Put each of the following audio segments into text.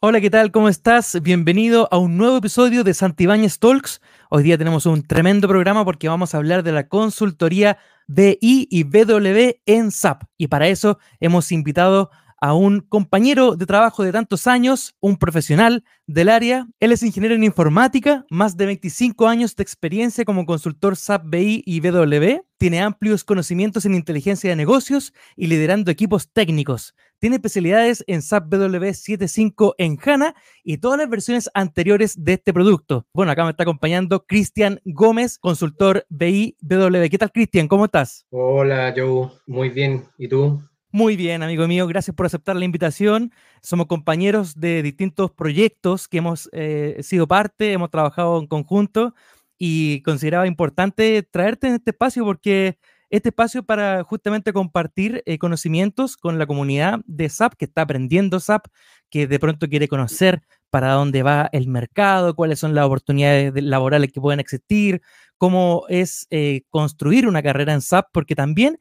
Hola, ¿qué tal? ¿Cómo estás? Bienvenido a un nuevo episodio de Santibáñez Talks. Hoy día tenemos un tremendo programa porque vamos a hablar de la consultoría BI y BW en SAP. Y para eso hemos invitado a un compañero de trabajo de tantos años, un profesional del área. Él es ingeniero en informática, más de 25 años de experiencia como consultor SAP BI y BW. Tiene amplios conocimientos en inteligencia de negocios y liderando equipos técnicos. Tiene especialidades en SAP BW 7.5 en HANA y todas las versiones anteriores de este producto. Bueno, acá me está acompañando Cristian Gómez, consultor BI BW. ¿Qué tal, Cristian? ¿Cómo estás? Hola, Joe. Muy bien. ¿Y tú? Muy bien, amigo mío, gracias por aceptar la invitación. Somos compañeros de distintos proyectos que hemos eh, sido parte, hemos trabajado en conjunto y consideraba importante traerte en este espacio porque este espacio para justamente compartir eh, conocimientos con la comunidad de SAP que está aprendiendo SAP, que de pronto quiere conocer para dónde va el mercado, cuáles son las oportunidades laborales que pueden existir, cómo es eh, construir una carrera en SAP, porque también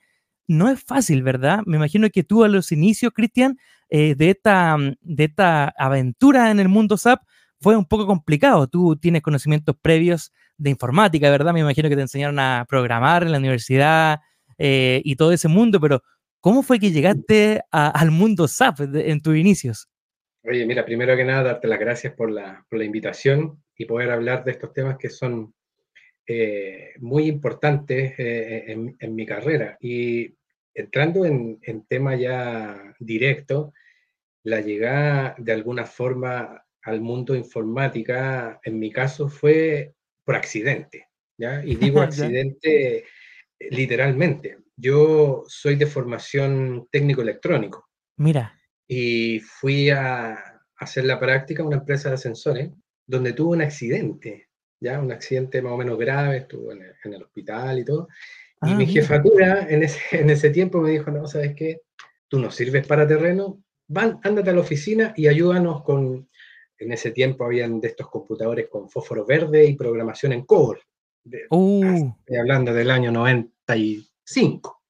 no es fácil, ¿verdad? Me imagino que tú a los inicios, Cristian, eh, de, esta, mm, de esta aventura en el mundo SAP fue un poco complicado. Tú tienes conocimientos previos de informática, ¿verdad? Me imagino que te enseñaron a programar en la universidad eh, y todo ese mundo, pero ¿cómo fue que llegaste al mundo SAP en tus inicios? Oye, mira, primero que nada, darte las gracias por la, por la invitación y poder hablar de estos temas que son eh, muy importantes en, en, mi carrera. Y entrando en, tema ya directo, la llegada de alguna forma al mundo informática, en mi caso, fue por accidente, ¿ya? Y digo accidente eh, literalmente. Yo soy de formación técnico electrónico. Mira. Y fui a hacer la práctica en una empresa de ascensores donde tuve un accidente, ya un accidente más o menos grave, estuve en en el hospital y todo, y ah, mi jefatura en ese, en ese tiempo me dijo, no, ¿sabes qué? Tú no sirves para terreno, van, ándate a la oficina y ayúdanos con, en ese tiempo habían de estos computadores con fósforo verde y programación en COBOL. Uh. Estoy hablando del año 95.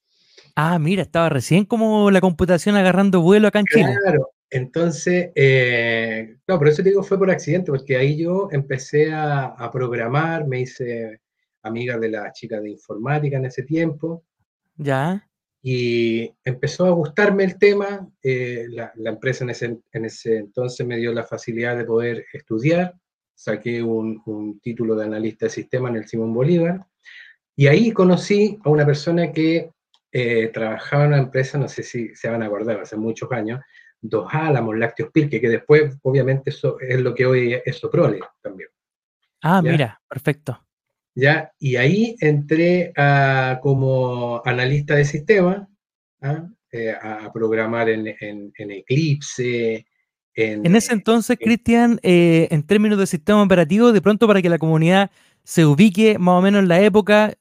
Ah, mira, estaba recién como la computación agarrando vuelo acá en Chile. Claro, entonces, eh, no, por eso te digo, fue por accidente, porque ahí yo empecé a, a programar, me hice amiga de la chica de informática en ese tiempo. Ya. Y empezó a gustarme el tema. Eh, la, empresa en ese, en ese, entonces me dio la facilidad de poder estudiar. Saqué un, título de analista de sistema en el Simón Bolívar. Y ahí conocí a una persona que eh, trabajaba en una empresa, no sé si se van a acordar, hace muchos años, Dos Álamos, Lácteos Pirque, que después, obviamente, eso es lo que hoy es Soprole también. Ah, mira, perfecto. ¿ya? Y ahí entré a, como analista de sistema, ¿ah? eh, a programar en, Eclipse. En, ese entonces, Cristian, eh, en términos de sistema operativo, de pronto para que la comunidad se ubique más o menos en la época,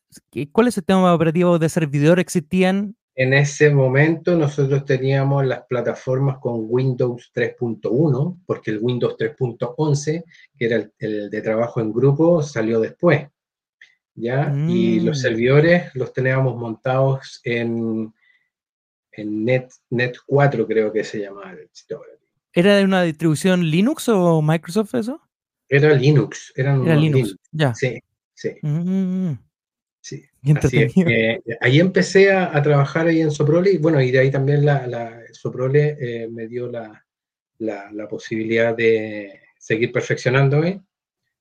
¿cuáles sistemas operativos de servidor existían? En ese momento nosotros teníamos las plataformas con Windows 3.1, porque el Windows 3.11, que era el, de trabajo en grupo, salió después. ¿ya? Y los mm. servidores los teníamos montados en, en Net, Net 4, creo que se llamaba el ¿Era de una distribución Linux o Microsoft eso? Era Linux, Era Linux, ya. Sí, sí. Mm. Sí. ahí empecé a, trabajar ahí en Soprole, y bueno, y de ahí también la, la Soprole eh, me dio la, la, la, posibilidad de seguir perfeccionándome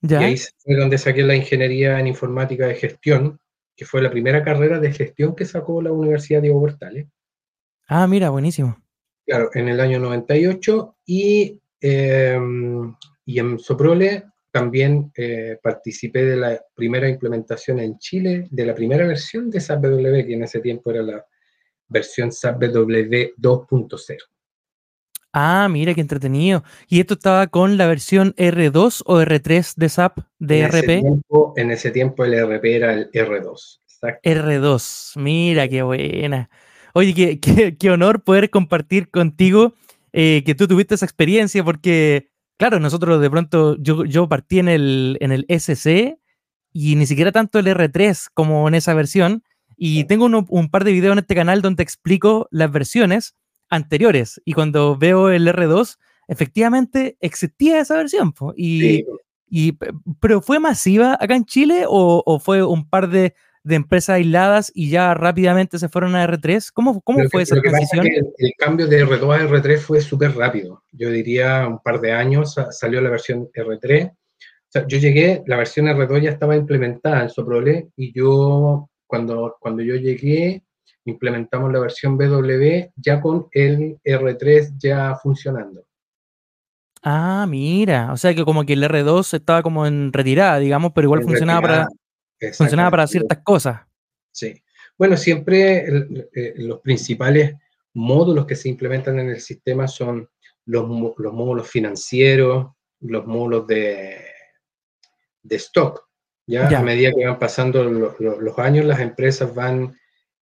y ahí fue donde saqué la ingeniería en informática de gestión, que fue la primera carrera de gestión que sacó la Universidad Diego Portales. Ah, mira, buenísimo. Claro, en el año 98 y, em, y en Soprole también eh, participé de la primera implementación en Chile, de la primera versión de SAP BW, que en ese tiempo era la versión SAP BW 2.0. Ah, mira qué entretenido. ¿Y esto estaba con la versión R2 o R3 de SAP de en RP? Ese tiempo, en ese tiempo el RP era el R2. R2, mira qué buena. Oye, qué, honor poder compartir contigo eh, que tú tuviste esa experiencia, porque, claro, nosotros de pronto, yo, yo partí en el, en el SC y ni siquiera tanto el R3 como en esa versión. Y tengo un par de videos en este canal donde explico las versiones anteriores. Y cuando veo el R2, efectivamente existía esa versión. Y, y, ¿Pero fue masiva acá en Chile o, fue un par de, empresas aisladas y ya rápidamente se fueron a R3? ¿Cómo, cómo fue esa transición? el, cambio de R2 a R3 fue súper rápido. Yo diría un par de años salió la versión R3. yo llegué, la versión R2 ya estaba implementada en Soprole y yo, cuando, cuando yo llegué, implementamos la versión BW ya con el R3 ya funcionando. Ah, mira, o sea que como que el R2 estaba como en retirada, digamos, pero igual funcionaba para, funcionaba para ciertas cosas. Sí. Bueno, siempre eh, los principales módulos que se implementan en el sistema son los, módulos financieros, los módulos de, de stock. ¿ya? A medida que van pasando los años, las empresas van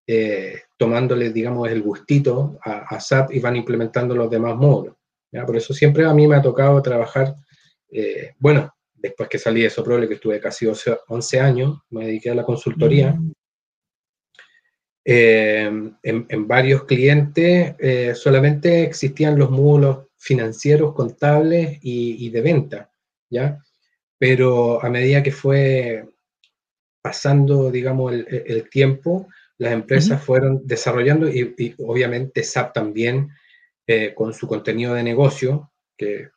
eh, tomándole, digamos, el gustito a, SAP y van implementando los demás módulos. Por eso siempre a mí me ha tocado trabajar, eh, bueno, después que salí de Soprole, que estuve casi 11 años, me dediqué a la consultoría. Mm. Eh, en, varios clientes eh, solamente existían los módulos financieros, contables y, de venta, ¿ya? Pero a medida que fue pasando, digamos, el, tiempo, las empresas fueron desarrollando y, obviamente SAP también eh, con su contenido de negocio, que,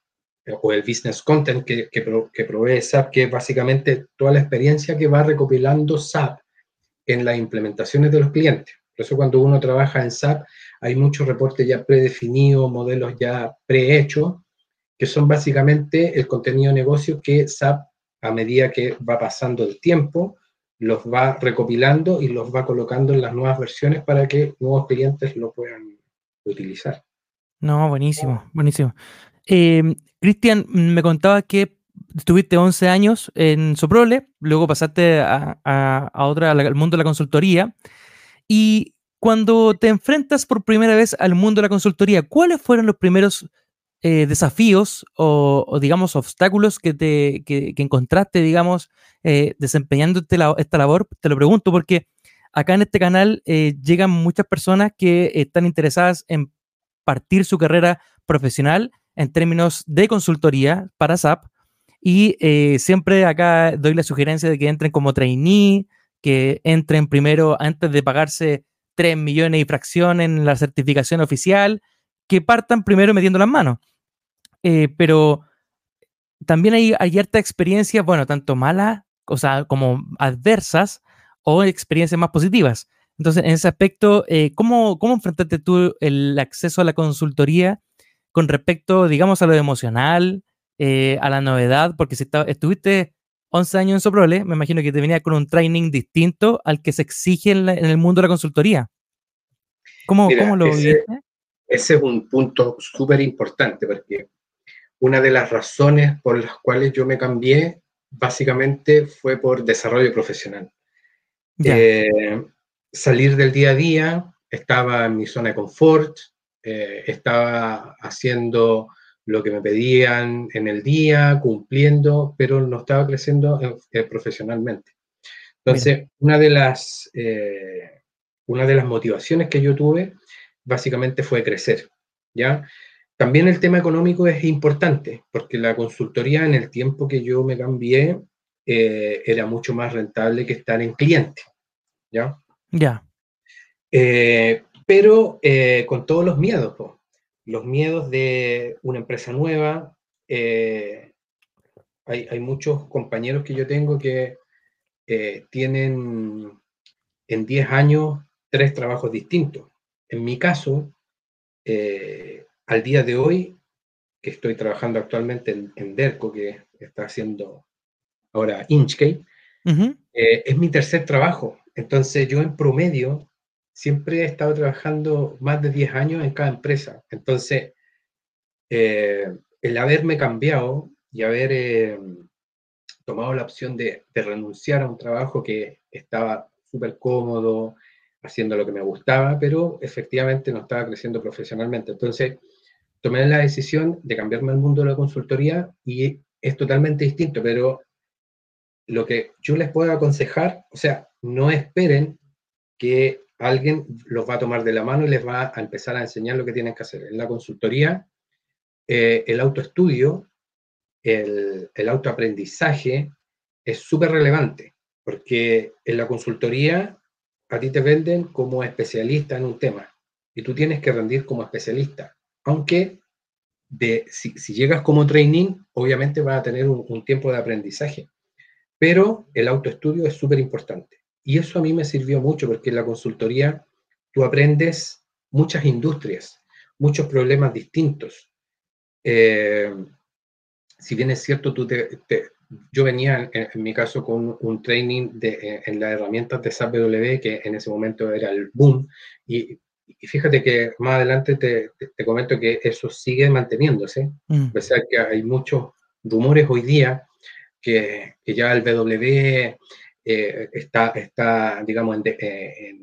o el business content que, que, provee SAP, que es básicamente toda la experiencia que va recopilando SAP en las implementaciones de los clientes. Por eso cuando uno trabaja en SAP hay muchos reportes ya predefinidos, modelos ya prehechos, que son básicamente el contenido de negocio que SAP, a medida que va pasando el tiempo, los va recopilando y los va colocando en las nuevas versiones para que nuevos clientes lo puedan utilizar. No, buenísimo, buenísimo. Em, Cristian, me contaba que estuviste 11 años en Soprole, luego pasaste a, a, otra, al mundo de la consultoría. Y cuando te enfrentas por primera vez al mundo de la consultoría, ¿cuáles fueron los primeros eh, desafíos o, digamos, obstáculos que, te, que, encontraste, digamos, eh, desempeñándote esta labor? Te lo pregunto porque acá en este canal eh, llegan muchas personas que están interesadas en partir su carrera profesional en términos de consultoría para SAP. Y eh, siempre acá doy la sugerencia de que entren como trainee, que entren primero antes de pagarse 3 millones y fracción en la certificación oficial, que partan primero metiendo las manos. Eh, pero también hay, hay harta experiencias, bueno, tanto malas, o sea, como adversas, o experiencias más positivas. Entonces, en ese aspecto, eh, ¿cómo, ¿cómo enfrentaste tú el acceso a la consultoría con respecto, digamos, a lo emocional, eh, a la novedad? Porque si estuviste 11 años en Soprole, me imagino que te venía con un training distinto al que se exige en, el mundo de la consultoría. ¿Cómo, ¿cómo lo ese, Ese es un punto súper importante porque una de las razones por las cuales yo me cambié básicamente fue por desarrollo profesional. Eh, salir del día a día, estaba en mi zona de confort, eh, estaba haciendo lo que me pedían en el día, cumpliendo, pero no estaba creciendo eh, profesionalmente. Entonces, una de, las, eh, una de las motivaciones que yo tuve básicamente fue crecer, ¿ya? También el tema económico es importante, porque la consultoría en el tiempo que yo me cambié era mucho más rentable que estar en cliente, ¿ya? Ya. Eh, pero eh, con todos los miedos, los miedos de una empresa nueva. Eh, hay, muchos compañeros que yo tengo que tienen en 10 años tres trabajos distintos. En mi caso, al día de hoy, que estoy trabajando actualmente en, DERCO, que está haciendo ahora Inchcape, es mi tercer trabajo. Entonces yo en promedio siempre he estado trabajando más de 10 años en cada empresa. Entonces, eh, el haberme cambiado y haber eh, tomado la opción de, renunciar a un trabajo que estaba súper cómodo, haciendo lo que me gustaba, pero efectivamente no estaba creciendo profesionalmente. Entonces, tomé la decisión de cambiarme al mundo de la consultoría y es totalmente distinto, pero lo que yo les puedo aconsejar, o sea, no esperen que alguien los va a tomar de la mano y les va a empezar a enseñar lo que tienen que hacer. En la consultoría eh, el autoestudio, el, el autoaprendizaje es súper relevante, porque en la consultoría a ti te venden como especialista en un tema y tú tienes que rendir como especialista, aunque si, llegas como training, obviamente vas a tener un, tiempo de aprendizaje, pero el autoestudio es súper importante. Y eso a mí me sirvió mucho porque en la consultoría tú aprendes muchas industrias, muchos problemas distintos. Eh, si bien es cierto, tú te, yo venía en, mi caso con un training de, en las herramientas de SAP W, que en ese momento era el boom, y y fíjate que más adelante te, te, comento que eso sigue manteniéndose, mm. a pesar que hay muchos rumores hoy día que, que ya el BW eh, está, está, digamos, en, eh,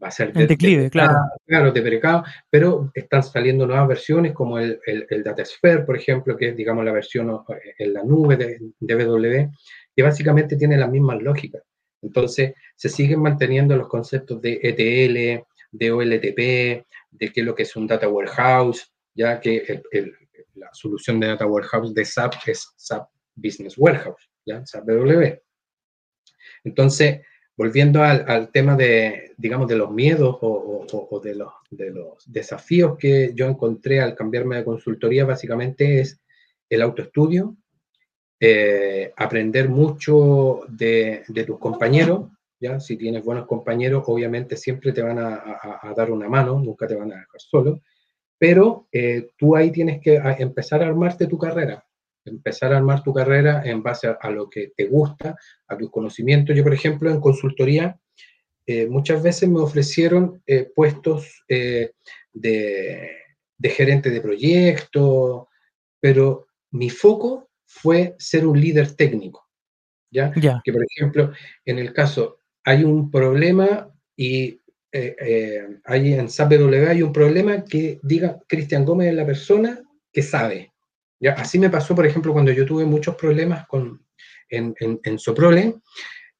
va a ser en declive, claro. Claro, de precado, pero están saliendo nuevas versiones como el, el, el DataSphere, por ejemplo, que es, digamos, la versión eh, en la nube de, de BW, que básicamente tiene las mismas lógicas. Entonces, se siguen manteniendo los conceptos de ETL, de OLTP, de qué es lo que es un Data Warehouse, ya que la solución de Data Warehouse de SAP es SAP Business Warehouse, ¿ya? SAP BW. Entonces, volviendo al, tema de, digamos, de los miedos o, de, los, de, los, desafíos que yo encontré al cambiarme de consultoría, básicamente es el autoestudio, eh, aprender mucho de, de tus compañeros, ¿ya? Si tienes buenos compañeros, obviamente siempre te van a, dar una mano, nunca te van a dejar solo, pero eh, tú ahí tienes que empezar a armarte tu carrera, empezar a armar tu carrera en base a, lo que te gusta, a tus conocimientos. Yo, por ejemplo, en consultoría, eh, muchas veces me ofrecieron eh, puestos de, de gerente de proyecto, pero mi foco fue ser un líder técnico. ¿Ya? ¿ya? Que por ejemplo, en el caso, hay un problema y eh, eh, hay en SAPW hay un problema que diga Cristian Gómez es la persona que sabe. ¿Ya? Así me pasó, por ejemplo, cuando yo tuve muchos problemas con, en, en, Soprole,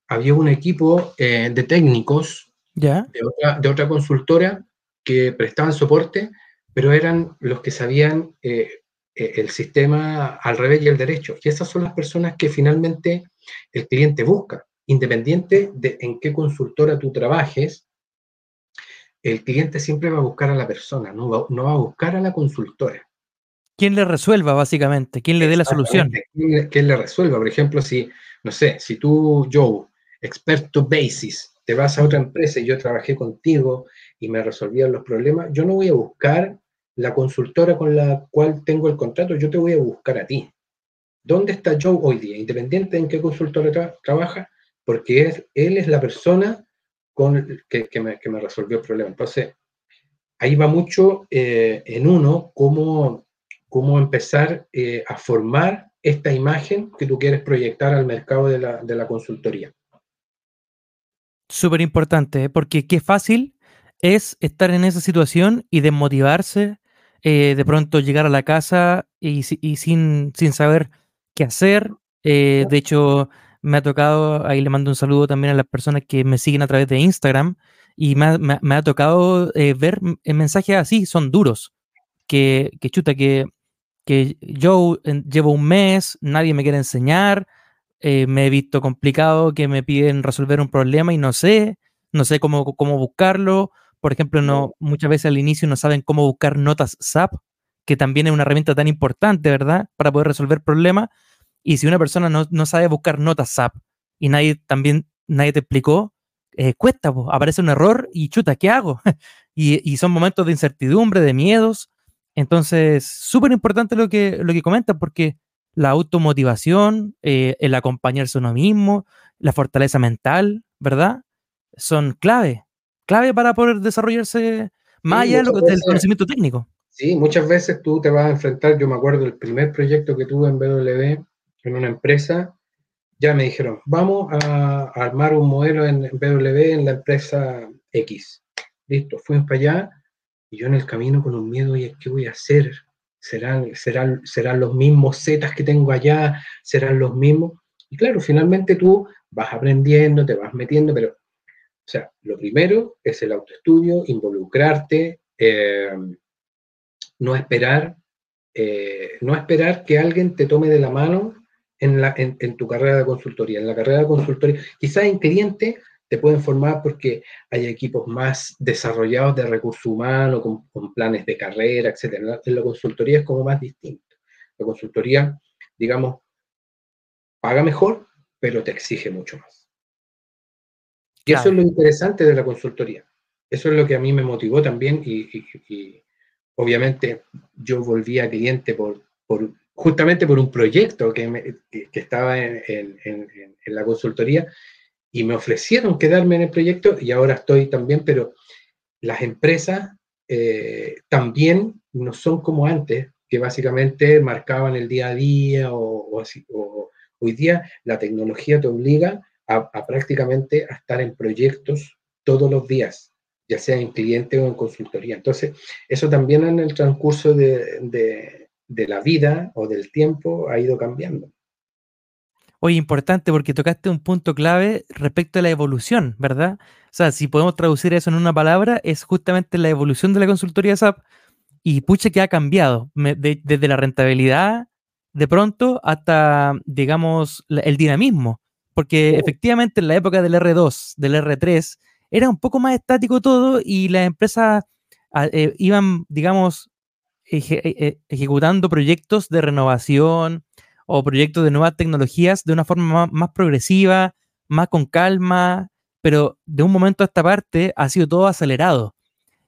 había un equipo eh, de técnicos ¿Ya? De, otra, de, otra, consultora que prestaban soporte, pero eran los que sabían el sistema al revés y al derecho. Y esas son las personas que finalmente el cliente busca independiente de en qué consultora tú trabajes, el cliente siempre va a buscar a la persona, no va, no va a buscar a la consultora. ¿Quién le resuelva, básicamente? ¿Quién le dé la solución? ¿Quién le, resuelva? Por ejemplo, si, no sé, si tú, Joe, experto Basis, te vas a otra empresa y yo trabajé contigo y me resolvían los problemas, yo no voy a buscar la consultora con la cual tengo el contrato, yo te voy a buscar a ti. ¿Dónde está Joe hoy día? Independiente en qué consultora trabaja, porque él es la persona con, que, me, resolvió el problema. Entonces, ahí va mucho eh, en uno cómo, cómo empezar eh, a formar esta imagen que tú quieres proyectar al mercado de la, consultoría. Súper importante, ¿eh? porque qué fácil es estar en esa situación y desmotivarse, de pronto llegar a la casa y, sin, sin saber qué hacer. de hecho, me ha tocado, ahí le mando un saludo también a las personas que me siguen a través de Instagram, y me ha, tocado eh, ver mensajes así, son duros, que, que chuta, que, que yo llevo un mes, nadie me quiere enseñar, eh, me he visto complicado, que me piden resolver un problema y no sé, no sé cómo, cómo buscarlo. Por ejemplo, no, muchas veces al inicio no saben cómo buscar notas SAP, que también es una herramienta tan importante, ¿verdad? Para poder resolver problemas. Y si una persona no, sabe buscar notas SAP y nadie también, nadie te explicó, eh, cuesta, aparece un error y chuta, ¿qué hago? y, son momentos de incertidumbre, de miedos. Entonces, súper importante lo que, lo que comenta porque la automotivación, eh, el acompañarse uno mismo, la fortaleza mental, ¿verdad? Son clave, clave para poder desarrollarse más allá del conocimiento técnico. Sí, muchas veces tú te vas a enfrentar, yo me acuerdo del primer proyecto que tuve en BW, en una empresa, ya me dijeron, vamos a armar un modelo en BW en la empresa X. Listo, fuimos para allá yo en el camino con un miedo, y ¿qué voy a hacer? ¿Serán, serán, serán los mismos zetas que tengo allá? ¿Serán los mismos? Y claro, finalmente tú vas aprendiendo, te vas metiendo, pero, o sea, lo primero es el autoestudio, involucrarte, eh, no esperar eh, no esperar que alguien te tome de la mano en, la, en, tu carrera de consultoría. En la carrera de consultoría, quizás en cliente te pueden formar porque hay equipos más desarrollados de recursos humanos, con, planes de carrera, etc. En la, consultoría es como más distinto. La consultoría, digamos, paga mejor, pero te exige mucho más. Y eso es lo interesante de la consultoría. Eso es lo que a mí me motivó también y, obviamente yo volví a cliente por, por, justamente por un proyecto que, que, estaba en, en, en, la consultoría y me ofrecieron quedarme en el proyecto y ahora estoy también, pero las empresas eh, también no son como antes, que básicamente marcaban el día a día o, hoy día la tecnología te obliga a, prácticamente a estar en proyectos todos los días, ya sea en cliente o en consultoría. Entonces, eso también en el transcurso de, de la vida o del tiempo ha ido cambiando. Oye, importante porque tocaste un punto clave respecto a la evolución, ¿verdad? O sea, si podemos traducir eso en una palabra, es justamente la evolución de la consultoría SAP y pucha que ha cambiado desde la rentabilidad de pronto hasta, digamos, el dinamismo. Porque oh. efectivamente en la época del R2, del R3, era un poco más estático todo y las empresas ah, eh, iban, digamos, eh, eh, ejecutando proyectos de renovación, o proyectos de nuevas tecnologías de una forma más, progresiva, más con calma, pero de un momento a esta parte ha sido todo acelerado.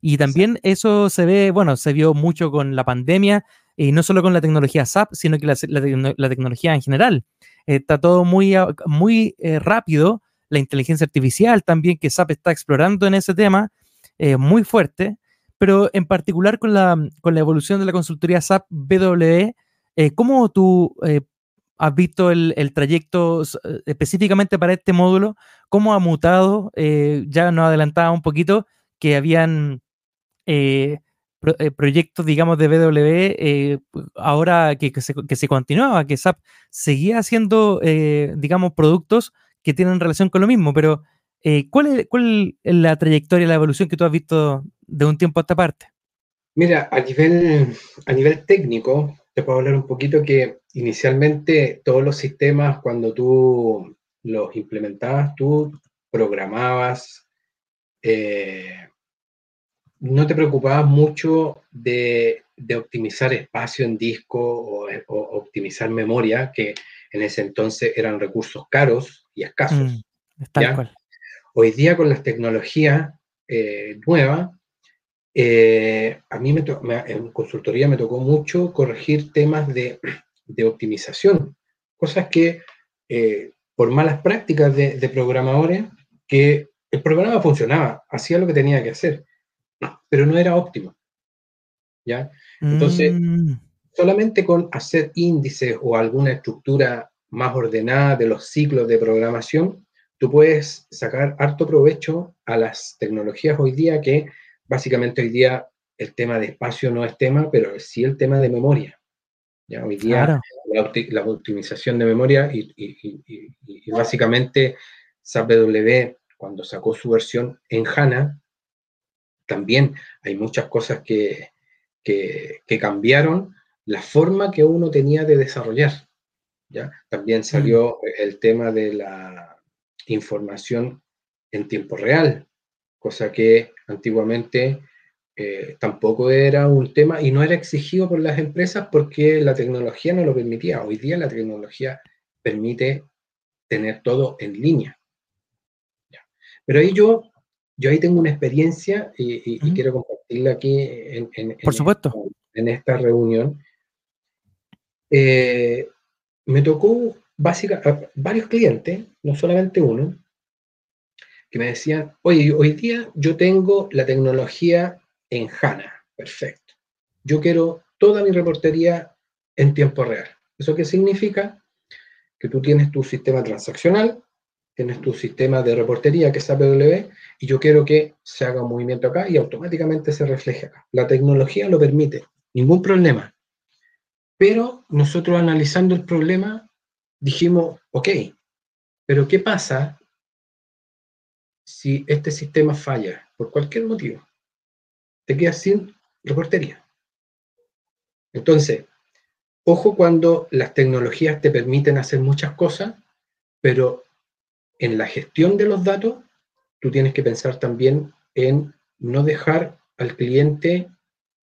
Y también eso se ve, bueno, se vio mucho con la pandemia, y no solo con la tecnología SAP, sino que la, tecnología en general. está todo muy, muy eh, rápido, la inteligencia artificial también que SAP está explorando en ese tema, eh, muy fuerte, pero en particular con la, con la evolución de la consultoría SAP BW, eh, ¿Cómo tú eh, has visto el, trayecto eh, específicamente para este módulo? ¿Cómo ha mutado? ya nos adelantaba un poquito que habían proyectos, digamos, de BW, ahora que, se, continuaba, que SAP seguía haciendo, digamos, productos que tienen relación con lo mismo, pero ¿cuál, es, ¿cuál es la trayectoria, la evolución que tú has visto de un tiempo a esta parte? Mira, a nivel, a nivel técnico, te puedo hablar un poquito que inicialmente todos los sistemas, cuando tú los implementabas, tú programabas, eh, no te preocupabas mucho de, optimizar espacio en disco o, optimizar memoria, que en ese entonces eran recursos caros y escasos. Mm, Hoy día con las tecnologías eh, nuevas, eh, a mí me en consultoría me tocó mucho corregir temas de, optimización, cosas que eh, por malas prácticas de, programadores, que el programa funcionaba, hacía lo que tenía que hacer, pero no era óptimo. ¿ya? Entonces, mm. solamente con hacer índices o alguna estructura más ordenada de los ciclos de programación, tú puedes sacar harto provecho a las tecnologías hoy día que básicamente hoy día el tema de espacio no es tema, pero sí el tema de memoria. ¿ya? Hoy día la, optimización de memoria y, básicamente SAP BW cuando sacó su versión en HANA, también hay muchas cosas que, que, cambiaron la forma que uno tenía de desarrollar. ¿ya? También salió mm. el tema de la información en tiempo real, cosa que antiguamente eh, tampoco era un tema y no era exigido por las empresas porque la tecnología no lo permitía. Hoy día la tecnología permite tener todo en línea. Pero ahí yo, yo ahí tengo una experiencia y, quiero compartirla aquí en, por supuesto. en esta reunión. Eh, me tocó básicamente varios clientes, no solamente uno, que me decían, oye, hoy día yo tengo la tecnología en HANA, perfecto. Yo quiero toda mi reportería en tiempo real. ¿Eso qué significa? Que tú tienes tu sistema transaccional, tienes tu sistema de reportería que es APW, y yo quiero que se haga un movimiento acá y automáticamente se refleje acá. La tecnología lo permite, ningún problema. Pero nosotros analizando el problema dijimos, ok, pero ¿qué pasa si este sistema falla por cualquier motivo, te quedas sin reportería. Entonces, ojo cuando las tecnologías te permiten hacer muchas cosas, pero en la gestión de los datos, tú tienes que pensar también en no dejar al cliente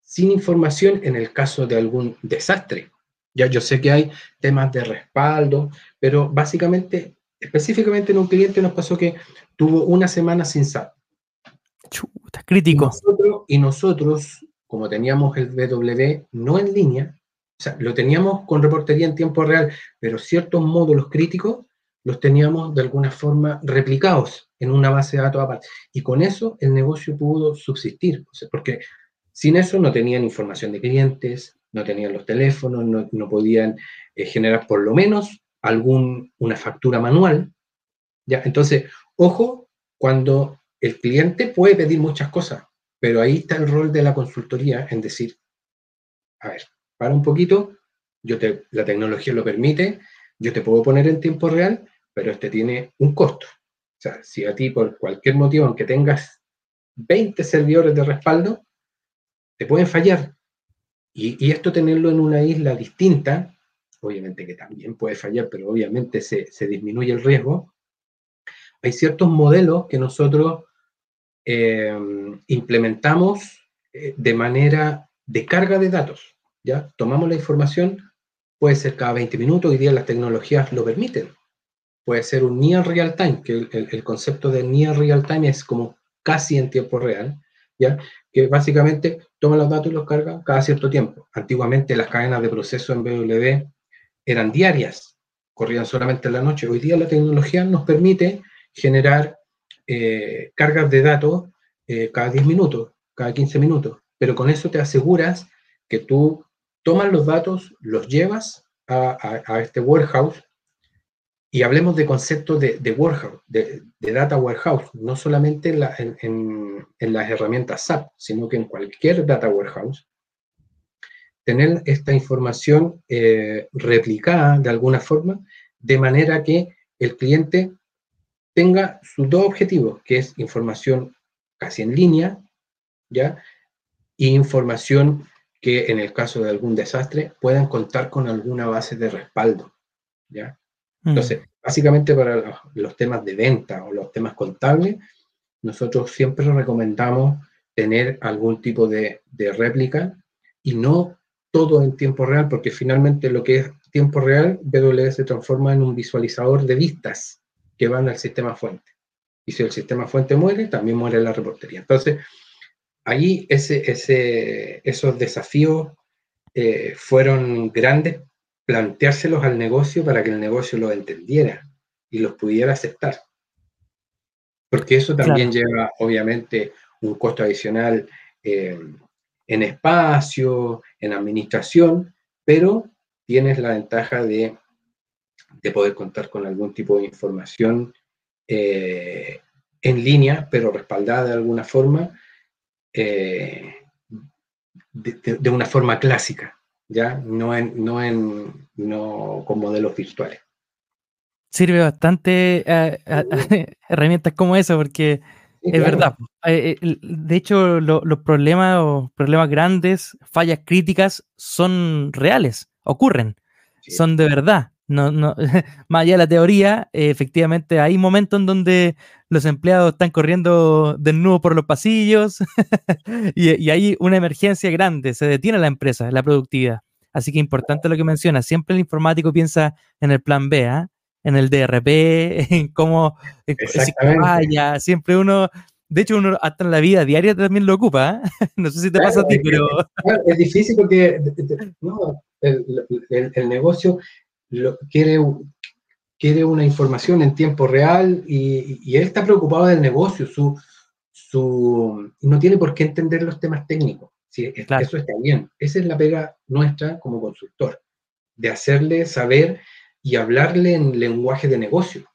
sin información en el caso de algún desastre. Ya yo sé que hay temas de respaldo, pero básicamente, específicamente en un cliente nos pasó que tuvo una semana sin SAP. Chuta, crítico. Y nosotros, como teníamos el BW no en línea, o sea, lo teníamos con reportería en tiempo real, pero ciertos módulos críticos los teníamos de alguna forma replicados en una base de datos aparte. Y con eso el negocio pudo subsistir, porque sin eso no tenían información de clientes, no tenían los teléfonos, no, podían eh, generar por lo menos algún, una factura manual. ¿ya? Entonces, ojo, cuando el cliente puede pedir muchas cosas, pero ahí está el rol de la consultoría en decir, a ver, para un poquito, yo te, la tecnología lo permite, yo te puedo poner en tiempo real, pero este tiene un costo. O sea, si a ti por cualquier motivo, aunque tengas 20 servidores de respaldo, te pueden fallar. Y, esto tenerlo en una isla distinta, obviamente que también puede fallar, pero obviamente se, disminuye el riesgo. Hay ciertos modelos que nosotros eh, implementamos eh, de manera de carga de datos. ¿ya? Tomamos la información, puede ser cada 20 minutos, hoy día las tecnologías lo permiten. Puede ser un near real time, que el, concepto de near real time es como casi en tiempo real, ¿ya? Que básicamente toma los datos y los carga cada cierto tiempo. Antiguamente las cadenas de proceso en BW eran diarias, corrían solamente en la noche. Hoy día la tecnología nos permite generar eh, cargas de datos eh, cada 10 minutos, cada 15 minutos, pero con eso te aseguras que tú tomas los datos, los llevas a, este warehouse y hablemos de conceptos de, warehouse, de, data warehouse, no solamente en, las herramientas SAP, sino que en cualquier data warehouse. Tener esta información eh, replicada de alguna forma, de manera que el cliente tenga sus dos objetivos, que es información casi en línea, ¿ya? Y información que en el caso de algún desastre puedan contar con alguna base de respaldo. ¿ya? Mm. Entonces, básicamente para los, temas de venta o los temas contables, nosotros siempre recomendamos tener algún tipo de, de réplica y no todo en tiempo real, porque finalmente lo que es tiempo real, BW se transforma en un visualizador de vistas que van al sistema fuente. Y si el sistema fuente muere, también muere la reportería. Entonces, ahí ese, ese, esos desafíos eh, fueron grandes, planteárselos al negocio para que el negocio los entendiera y los pudiera aceptar. Porque eso también lleva, obviamente, un costo adicional eh, en espacio, en administración, pero tienes la ventaja de, de poder contar con algún tipo de información eh, en línea, pero respaldada de alguna forma, eh, de, una forma clásica, ¿ya? No, en, no, en, no con modelos virtuales. Sirve bastante eh, herramientas como esa porque es verdad. Eh, de hecho, los problemas problemas grandes, fallas críticas, son reales, ocurren, son de verdad. No, no, más allá de la teoría, efectivamente hay momentos en donde los empleados están corriendo de nuevo por los pasillos y, hay una emergencia grande, se detiene la empresa, la productividad. Así que importante lo que menciona, siempre el informático piensa en el plan B, ¿ah? En el DRP, en cómo vaya, siempre uno, de hecho uno hasta en la vida diaria también lo ocupa, ¿ah? no sé si te pasa a ti, pero... Es difícil porque el, negocio lo, quiere quiere una información en tiempo real y, él está preocupado del negocio, su, su, no tiene por qué entender los temas técnicos. ¿sí? Eso está bien. Esa es la pega nuestra como consultor, de hacerle saber y hablarle en lenguaje de negocio.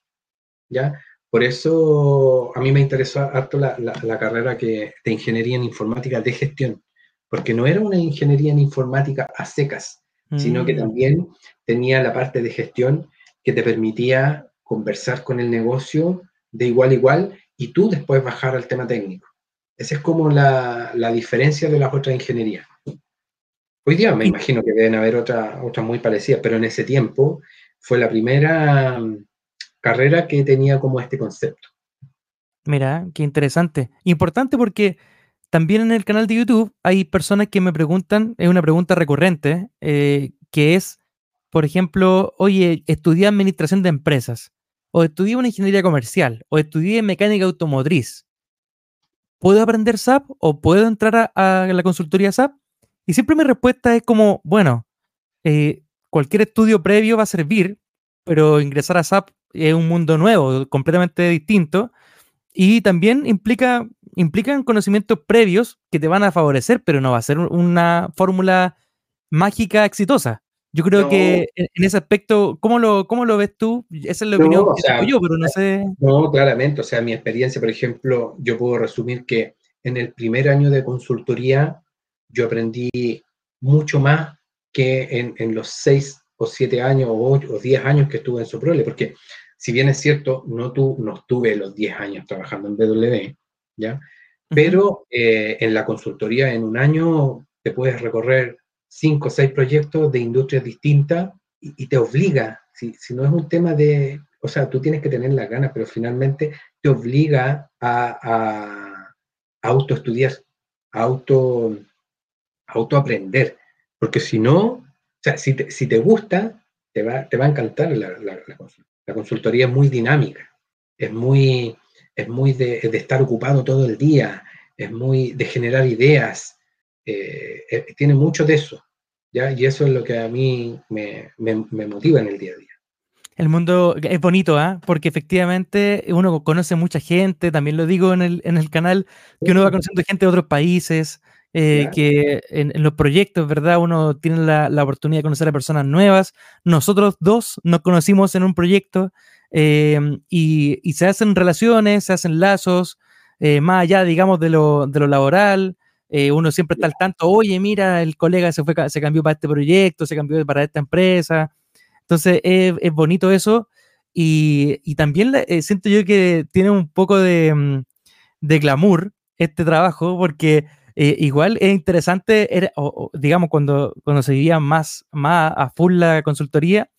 ¿ya? Por eso a mí me interesó harto la, la, carrera que, de ingeniería en informática de gestión, porque no era una ingeniería en informática a secas, sino que mm. también tenía la parte de gestión que te permitía conversar con el negocio de igual a igual y tú después bajar al tema técnico. Esa es como la, diferencia de las otras ingenierías. Hoy día me imagino que deben haber otras otras muy parecidas, pero en ese tiempo fue la primera mm, carrera que tenía como este concepto. Mira, qué interesante. Importante porque también en el canal de YouTube hay personas que me preguntan, es una pregunta recurrente, eh, que es, por ejemplo, oye, estudié administración de empresas, o estudié una ingeniería comercial, o estudié mecánica automotriz. ¿Puedo aprender SAP o puedo entrar a, la consultoría SAP? Y siempre mi respuesta es como, bueno, eh, cualquier estudio previo va a servir, pero ingresar a SAP es un mundo nuevo, completamente distinto, y también implica, implican conocimientos previos que te van a favorecer, pero no va a ser una fórmula mágica exitosa. Yo creo que en, ese aspecto, ¿cómo lo, cómo lo ves tú? Esa es la opinión que tengo yo, pero no sé. No, claramente. O sea, mi experiencia, por ejemplo, yo puedo resumir que en el primer año de consultoría yo aprendí mucho más que en, en los seis o siete años o, ocho, o diez años que estuve en Soprole, porque si bien es cierto, no, tu, no estuve los 10 años trabajando en BW, ¿ya? Pero eh, en la consultoría en un año te puedes recorrer 5 o 6 proyectos de industrias distintas y, te obliga, si, si, no es un tema de, o sea, tú tienes que tener las ganas, pero finalmente te obliga a, a, autoestudiar, a auto, autoaprender, porque si no, o sea, si te, si te gusta, te va, te va a encantar la, la, la consulta. La consultoría es muy dinámica, es muy, es muy de, estar ocupado todo el día, es muy de generar ideas, eh, eh, tiene mucho de eso, ¿ya? Y eso es lo que a mí me, motiva en el día a día. El mundo es bonito, ¿ah? Porque efectivamente uno conoce mucha gente, también lo digo en el, en el canal, que uno va conociendo gente de otros países, eh, que en, los proyectos, ¿verdad? Uno tiene la, la, oportunidad de conocer a personas nuevas. Nosotros dos nos conocimos en un proyecto em, y, y, se hacen relaciones, se hacen lazos, eh, más allá, digamos, de lo, de lo laboral. Eh, uno siempre está al tanto, oye, mira, el colega se, fue, se cambió para este proyecto, se cambió para esta empresa. Entonces, es, es bonito eso. Y, y también siento yo que tiene un poco de, mm, de glamour este trabajo, porque eh, igual es interesante, era, digamos, cuando, cuando se vivía más, más a full la consultoría,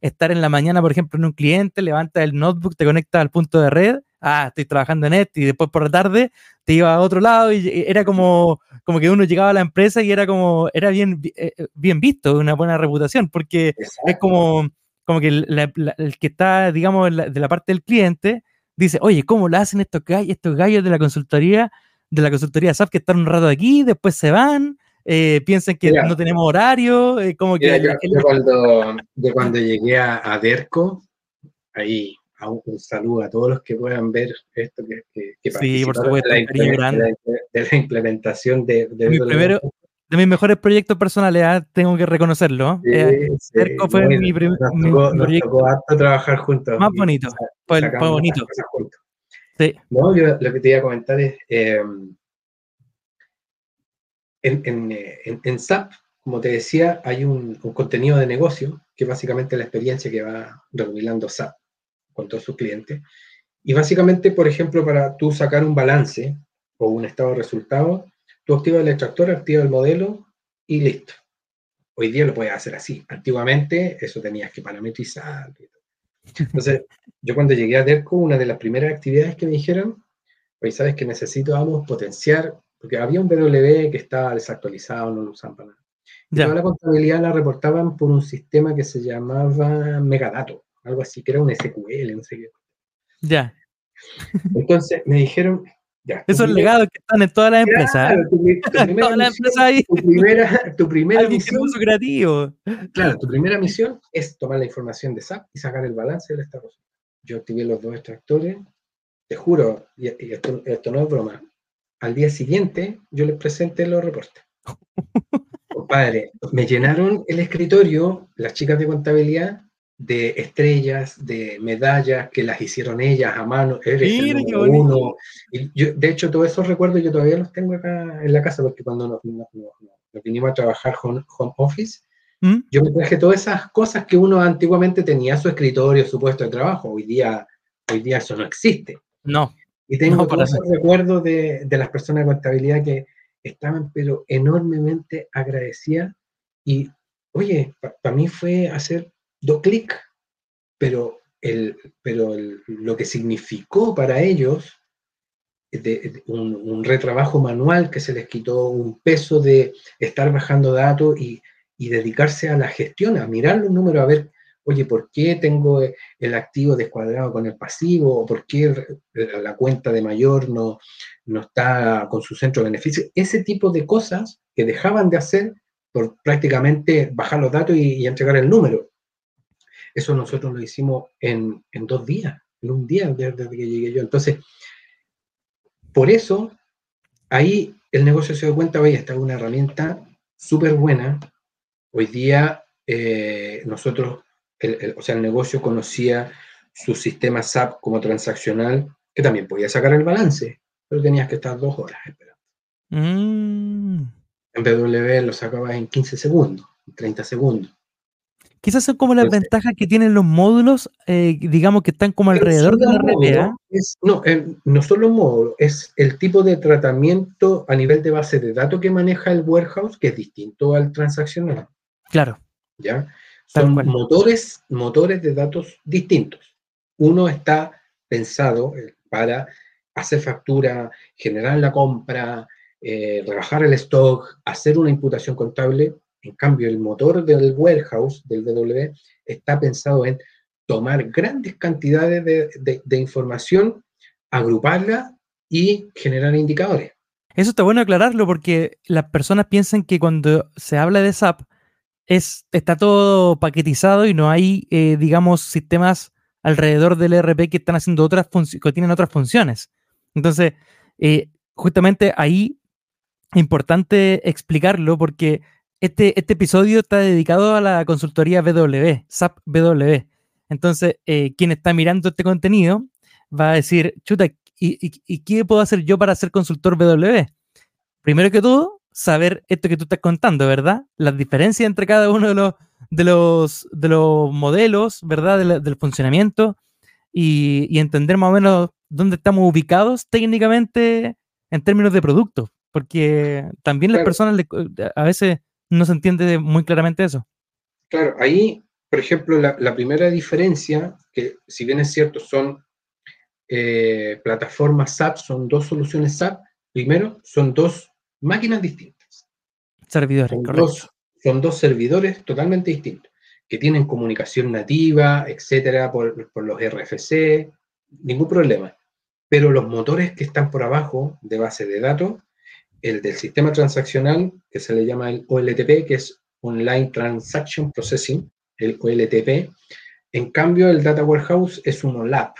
estar en la mañana, por ejemplo, en un cliente, levanta el notebook, te conecta al punto de red, ah, estoy trabajando en esto, y después por la tarde te iba a otro lado y era como, como que uno llegaba a la empresa y era como, era bien, eh, eh, bien visto, una buena reputación, porque es como, como que el que está, digamos, de la parte del cliente, dice, oye, ¿cómo lo hacen estos gallos, estos gallos de la consultoría? De la consultoría SAP que están un rato aquí, después se van, eh, piensan que no tenemos horario, eh, como que... yo, cuando, cuando, llegué a, a DERCO, ahí un, saludo a todos los que puedan ver esto que, que, sí, por supuesto, de, la, implementación de, de, mi primero, de mis mejores proyectos personales, ¿ah? tengo que reconocerlo. Eh, DERCO fue mi, primer proyecto. trabajar juntos. Más bonito, fue, fue No, lo que te iba a comentar es, em, en, en, SAP, como te decía, hay un, contenido de negocio, que básicamente la experiencia que va revelando SAP con todos sus clientes. Y básicamente, por ejemplo, para tú sacar un balance o un estado de resultado, tú activas el extractor, activas el modelo y listo. Hoy día lo puedes hacer así. Antiguamente eso tenías que parametrizar. Entonces, yo cuando llegué a DERCO, una de las primeras actividades que me dijeron, oye, sabes que necesitamos potenciar, porque había un BW que estaba desactualizado, no lo usaban para nada. Ya. la contabilidad la reportaban por un sistema que se llamaba Megadato, algo así, que era un SQL, no sé qué. Ya. Entonces me dijeron, ya, Esos legados que están en todas las empresas. Tu, primera, tu primera misión. creativo. Claro, tu primera misión es tomar la información de SAP y sacar el balance del estado. Yo activé los dos extractores, te juro, y, esto, no es broma. Al día siguiente yo les presenté los reportes. Compadre, me llenaron el escritorio, las chicas de contabilidad, de estrellas, de medallas que las hicieron ellas a mano. Eres uno. Y yo, de hecho, todos esos recuerdos yo todavía los tengo acá en la casa porque cuando nos, vinimos a trabajar home, home office, ¿Mm? yo me traje todas esas cosas que uno antiguamente tenía su escritorio, su puesto de trabajo. Hoy día, hoy día eso no existe. No. Y tengo todos esos recuerdos de, de las personas de contabilidad que estaban pero enormemente agradecidas Y, oye, para mí fue hacer dos clics, pero, el, pero lo que significó para ellos de, un, retrabajo manual que se les quitó un peso de estar bajando datos y, y dedicarse a la gestión, a mirar los números, a ver oye, ¿por qué tengo el activo descuadrado con el pasivo? ¿O por qué la cuenta de mayor no, no está con su centro de beneficio? Ese tipo de cosas que dejaban de hacer por prácticamente bajar los datos y, entregar el número. Eso nosotros lo hicimos en, dos días, en un día desde que llegué yo. Entonces, por eso, ahí el negocio se dio cuenta, oye, esta es una herramienta súper buena. Hoy día eh, nosotros o sea, el negocio conocía su sistema SAP como transaccional, que también podía sacar el balance, pero tenías que estar dos horas esperando. Mm. En BW lo sacabas en 15 segundos, 30 segundos. Quizás son como las ventajas que tienen los módulos, eh, digamos que están como alrededor de la RPA. no, no son los módulos, es el tipo de tratamiento a nivel de base de datos que maneja el warehouse, que es distinto al transaccional. Claro. ¿Ya? Son motores, motores de datos distintos. Uno está pensado eh, para hacer factura, generar la compra, eh, rebajar el stock, hacer una imputación contable. En cambio, el motor del warehouse, del DW, está pensado en tomar grandes cantidades de, información, agruparla y generar indicadores. Eso está bueno aclararlo porque las personas piensan que cuando se habla de SAP, es, está todo paquetizado y no hay, eh, digamos, sistemas alrededor del ERP que están haciendo otras que tienen otras funciones. Entonces, eh, justamente ahí es importante explicarlo porque este, este episodio está dedicado a la consultoría BW, SAP BW. Entonces, eh, quien está mirando este contenido va a decir, chuta, ¿y, ¿y, qué puedo hacer yo para ser consultor BW? Primero que todo, saber esto que tú estás contando, ¿verdad? Las diferencias entre cada uno de los, de los, de los modelos, ¿verdad? del funcionamiento y, entender más o menos dónde estamos ubicados técnicamente en términos de producto, porque también las personas a veces no se entiende muy claramente eso. Claro, ahí, por ejemplo, la, primera diferencia, que si bien es cierto, son eh, plataformas SAP, son dos soluciones SAP, primero, son dos máquinas distintas. Servidores, son Dos, son dos servidores totalmente distintos, que tienen comunicación nativa, etcétera, por, los RFC, ningún problema. Pero los motores que están por abajo de base de datos, el del sistema transaccional, que se le llama el OLTP, que es Online Transaction Processing, el OLTP. En cambio, el Data Warehouse es un OLAP,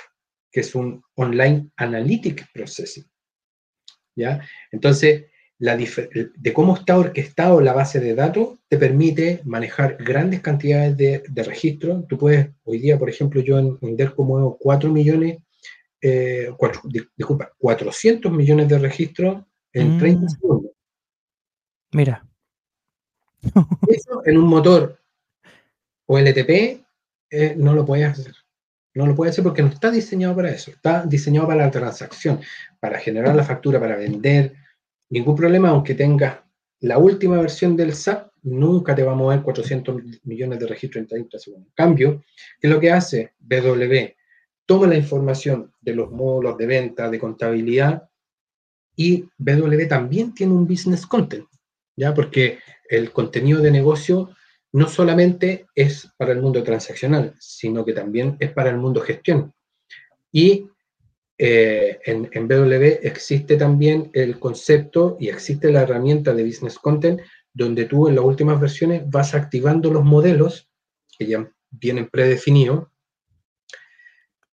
que es un Online Analytic Processing. ¿Ya? Entonces, de cómo está orquestado la base de datos te permite manejar grandes cantidades de, de registros. Tú puedes, hoy día, por ejemplo, yo en, en muevo 4 millones, eh, disculpa, 400 millones de registros en 30 mm. segundos. Mira. Eso en un motor o LTP eh, no lo puedes hacer. No lo puedes hacer porque no está diseñado para eso. Está diseñado para la transacción, para generar la factura, para vender, ningún problema, aunque tengas la última versión del SAP, nunca te va a mover 400 millones de registros en 30 segundos. En cambio, ¿qué es lo que hace BW? Toma la información de los módulos de venta, de contabilidad, y BW también tiene un business content, ¿ya? Porque el contenido de negocio no solamente es para el mundo transaccional, sino que también es para el mundo gestión. Y eh, en, BW existe también el concepto y existe la herramienta de Business Content donde tú en las últimas versiones vas activando los modelos que ya vienen predefinidos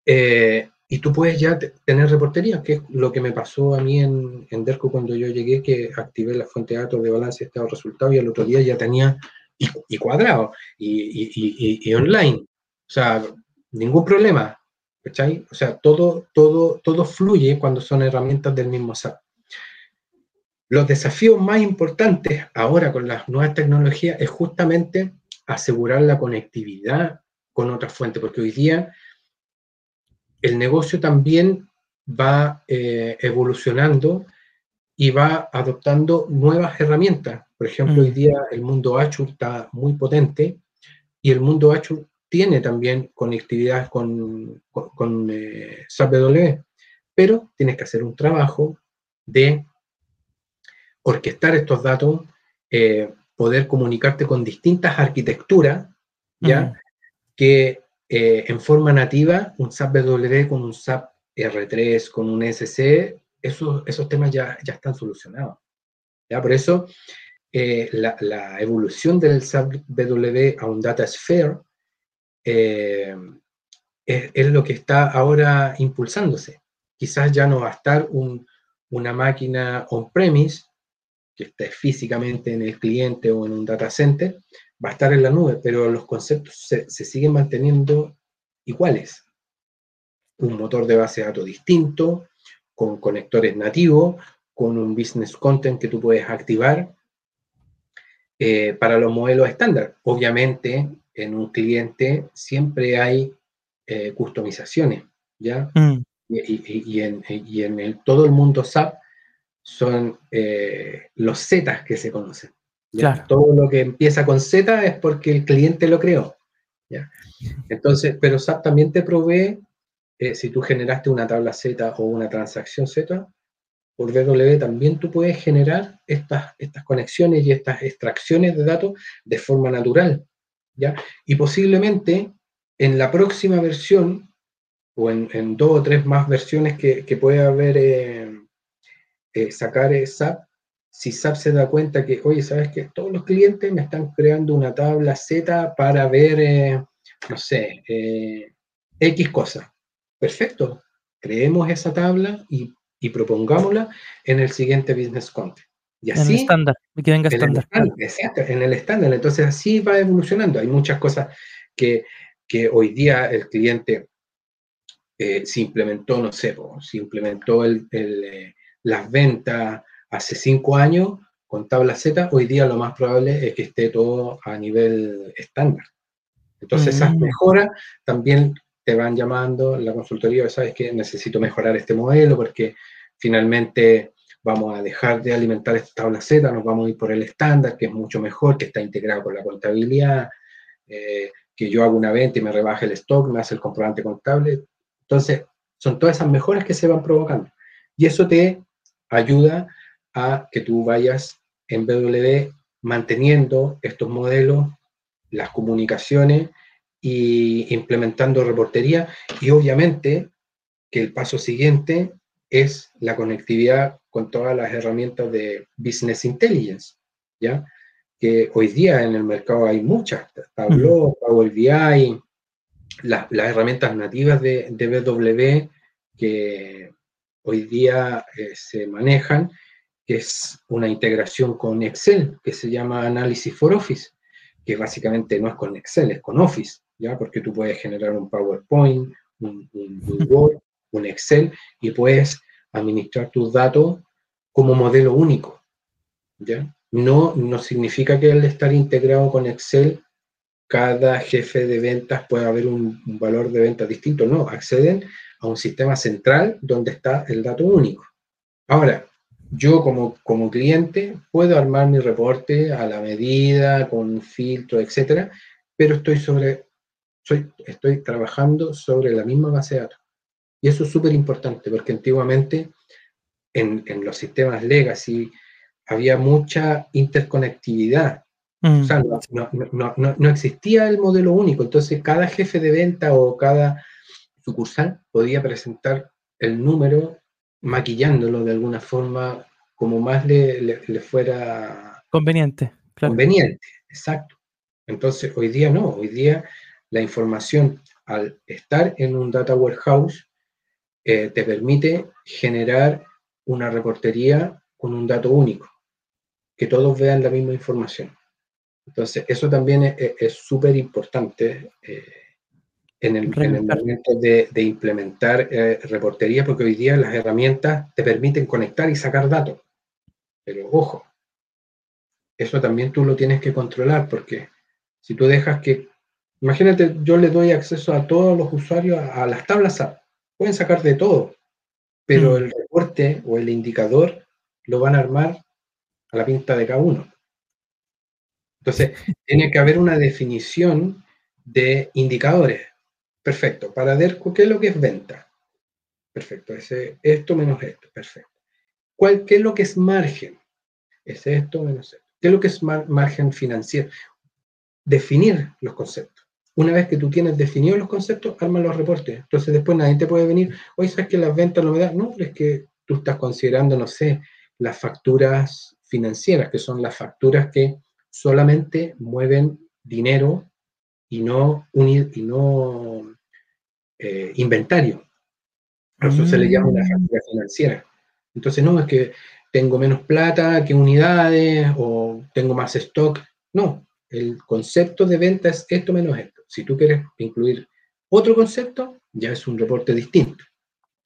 eh, y tú puedes ya tener reportería, que es lo que me pasó a mí en, Derco cuando yo llegué, que activé la fuente de datos de balance, estado, resultado y al otro día ya tenía y, cuadrado y, y, y online. O sea, ningún problema ¿cachai? O sea, todo, todo, todo fluye cuando son herramientas del mismo SAP. Los desafíos más importantes ahora con las nuevas tecnologías es justamente asegurar la conectividad con otras fuentes, porque hoy día el negocio también va eh, evolucionando y va adoptando nuevas herramientas. Por ejemplo, hoy mm. día el mundo Azure está muy potente y el mundo Azure tiene también conectividad con, con, eh, SAP pero tienes que hacer un trabajo de orquestar estos datos, eh, poder comunicarte con distintas arquitecturas, ¿ya? Que eh, en forma nativa, un SAP BW con un SAP R3, con un SC, esos, esos temas ya, ya están solucionados. ¿ya? Por eso, eh, la, la, evolución del SAP BW a un Data Sphere es, es, lo que está ahora impulsándose. Quizás ya no va a estar un, una máquina on-premise que esté físicamente en el cliente o en un data center, va a estar en la nube, pero los conceptos se, siguen manteniendo iguales. Un motor de base de datos distinto, con conectores nativos, con un business content que tú puedes activar eh, para los modelos estándar. Obviamente, en un cliente siempre hay eh, customizaciones, ¿ya? Mm. Y, en, y, en, el, todo el mundo SAP son eh, los Z que se conocen. Todo lo que empieza con Z es porque el cliente lo creó. ¿ya? Entonces, pero SAP también te provee, eh, si tú generaste una tabla Z o una transacción Z, por BW también tú puedes generar estas, estas conexiones y estas extracciones de datos de forma natural. ¿ya? Y posiblemente en la próxima versión, o en, dos o tres más versiones que, que puede haber eh, eh, sacar SAP, si SAP se da cuenta que, oye, ¿sabes que Todos los clientes me están creando una tabla Z para ver, eh, no sé, eh, X cosa. Perfecto, creemos esa tabla y, propongámosla en el siguiente business content. Y así, en el estándar, que venga estándar. Exacto, en el estándar. Entonces así va evolucionando. Hay muchas cosas que, hoy día el cliente se implementó, no sé, se implementó el, las ventas hace cinco años con tabla Z, hoy día lo más probable es que esté todo a nivel estándar. Entonces esas mm. mejoras también te van llamando la consultoría, sabes que necesito mejorar este modelo porque finalmente vamos a dejar de alimentar esta tabla Z, nos vamos a ir por el estándar, que es mucho mejor, que está integrado con la contabilidad, eh, que yo hago una venta y me rebaje el stock, me hace el comprobante contable. Entonces, son todas esas mejoras que se van provocando. Y eso te ayuda a que tú vayas en BW manteniendo estos modelos, las comunicaciones y implementando reportería. Y obviamente que el paso siguiente es la conectividad con todas las herramientas de Business Intelligence, ¿ya? Que hoy día en el mercado hay muchas, Tableau, Power BI, las herramientas nativas de, de BW que hoy día eh, se manejan, que es una integración con Excel, que se llama Analysis for Office, que básicamente no es con Excel, es con Office, ¿ya? Porque tú puedes generar un PowerPoint, un, Word, un Excel, y puedes administrar tus datos como modelo único, ¿ya? No, no significa que al estar integrado con Excel, cada jefe de ventas pueda haber un, un valor de venta distinto, no, acceden a un sistema central donde está el dato único. Ahora, yo como, como cliente puedo armar mi reporte a la medida, con filtro, etcétera, pero estoy sobre, soy, estoy trabajando sobre la misma base de datos. Y eso es súper importante porque antiguamente en, en, los sistemas legacy había mucha interconectividad. O sea, mm. no, no, no, no, existía el modelo único. Entonces, cada jefe de venta o cada sucursal podía presentar el número maquillándolo de alguna forma como más le, fuera conveniente. Conveniente, exacto. Entonces, hoy día no, hoy día la información al estar en un data warehouse eh, te permite generar una reportería con un dato único, que todos vean la misma información. Entonces, eso también es súper importante. Eh, en el, momento de, implementar eh, reportería, porque hoy día las herramientas te permiten conectar y sacar datos. Pero ojo, eso también tú lo tienes que controlar, porque si tú dejas que, imagínate, yo le doy acceso a todos los usuarios a, las tablas pueden sacar de todo, pero mm. el reporte o el indicador lo van a armar a la pinta de cada uno. Entonces, tiene que haber una definición de indicadores. Perfecto. Para DERCO, ¿qué es lo que es venta? Perfecto. Ese, esto menos esto. Perfecto. ¿Cuál, ¿Qué es lo que es margen? Es esto menos esto. ¿Qué es lo que es margen financiero? Definir los conceptos. Una vez que tú tienes definidos los conceptos, arma los reportes. Entonces después nadie te puede venir, oye, ¿sabes que las ventas no me dan? No, es que tú estás considerando, no sé, las facturas financieras, que son las facturas que solamente mueven dinero y no, y no eh, inventario. eso se le llama una mm. factura financiera. Entonces, no, es que tengo menos plata que unidades o tengo más stock. No, el concepto de venta es esto menos esto. Si tú quieres incluir otro concepto, ya es un reporte distinto.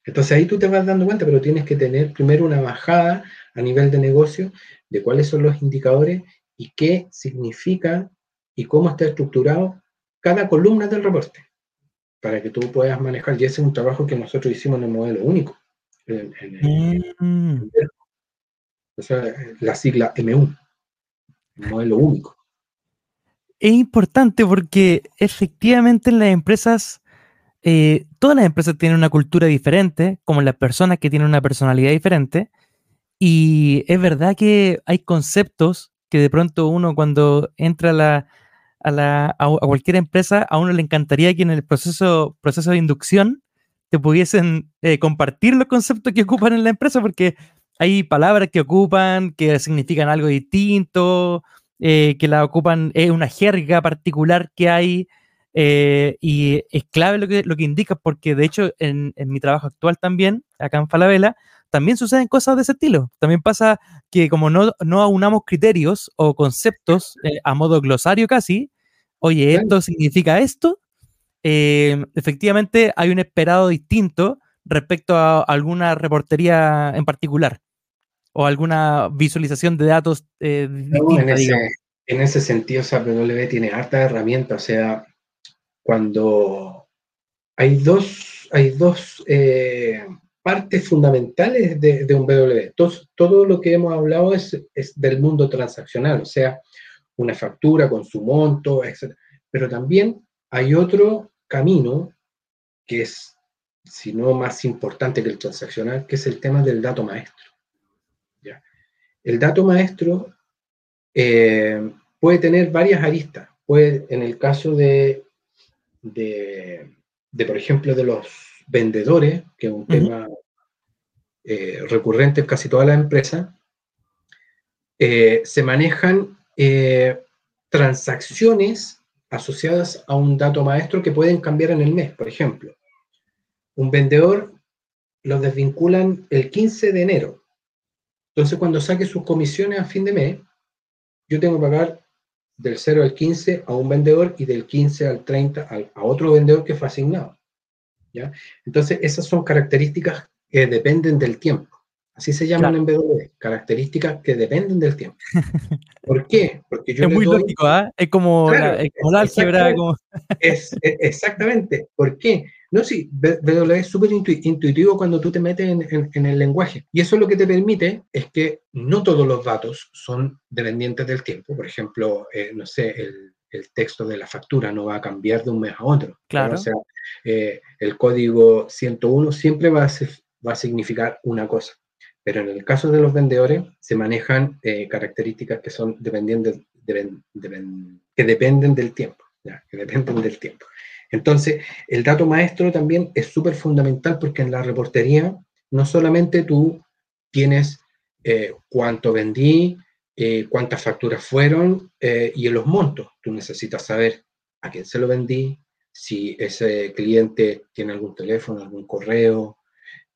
Entonces ahí tú te vas dando cuenta, pero tienes que tener primero una bajada a nivel de negocio de cuáles son los indicadores y qué significa y cómo está estructurado cada columna del reporte para que tú puedas manejar. Y ese es un trabajo que nosotros hicimos en el modelo único. Mm. o sea, la sigla MU, el modelo único. Es importante porque efectivamente en las empresas, eh, todas las empresas tienen una cultura diferente, como las personas que tienen una personalidad diferente. Y es verdad que hay conceptos que de pronto uno cuando entra a, la, a, la, a, cualquier empresa, a uno le encantaría que en el proceso, proceso de inducción te pudiesen eh, compartir los conceptos que ocupan en la empresa, porque hay palabras que ocupan que significan algo distinto, eh, que la ocupan, es una jerga particular que hay, eh, y es clave lo que, lo que indica, porque de hecho en, en mi trabajo actual también, acá en Falabella, también suceden cosas de ese estilo. También pasa que como no, no aunamos criterios o conceptos a modo glosario casi, oye, esto significa esto, em, efectivamente hay un esperado distinto respecto a alguna reportería en particular o alguna visualización de datos eh, en, ese, en, ese, sentido, SAPW tiene harta herramienta, o sea, cuando hay dos, hay dos eh, partes fundamentales de, un BW. Todo, todo, lo que hemos hablado es, del mundo transaccional, o sea, una factura con su monto, etc. Pero también hay otro camino que es, si no más importante que el transaccional, que es el tema del dato maestro. ¿ya? El dato maestro eh, puede tener varias aristas. Puede, en el caso de, de, por ejemplo, de los vendedores, que es un tema eh, recurrente en casi todas las empresas, eh, se manejan eh, transacciones asociadas a un dato maestro que pueden cambiar en el mes. Por ejemplo, un vendedor lo desvinculan el 15 de enero. Entonces, cuando saque sus comisiones a fin de mes, yo tengo que pagar del 0 al 15 a un vendedor y del 15 al 30 a otro vendedor que fue asignado. Entonces, esas son características que dependen del tiempo. Así se llaman en BW, características que dependen del tiempo. ¿Por qué? Porque yo es muy lógico, ¿ah? Es como, la, álgebra. Es, exactamente. ¿Por qué? No, sí, BW es súper intuitivo cuando tú te metes en, el lenguaje. Y eso lo que te permite es que no todos los datos son dependientes del tiempo. Por ejemplo, eh, no sé, el, el texto de la factura no va a cambiar de un mes a otro. Claro. O sea, eh, el código 101 siempre va a, va a significar una cosa. Pero en el caso de los vendedores se manejan eh, características que son dependientes, que dependen del tiempo, que dependen del tiempo. Entonces, el dato maestro también es súper fundamental porque en la reportería no solamente tú tienes eh, cuánto vendí, eh, cuántas facturas fueron eh, y en los montos. Tú necesitas saber a quién se lo vendí, si ese cliente tiene algún teléfono, algún correo,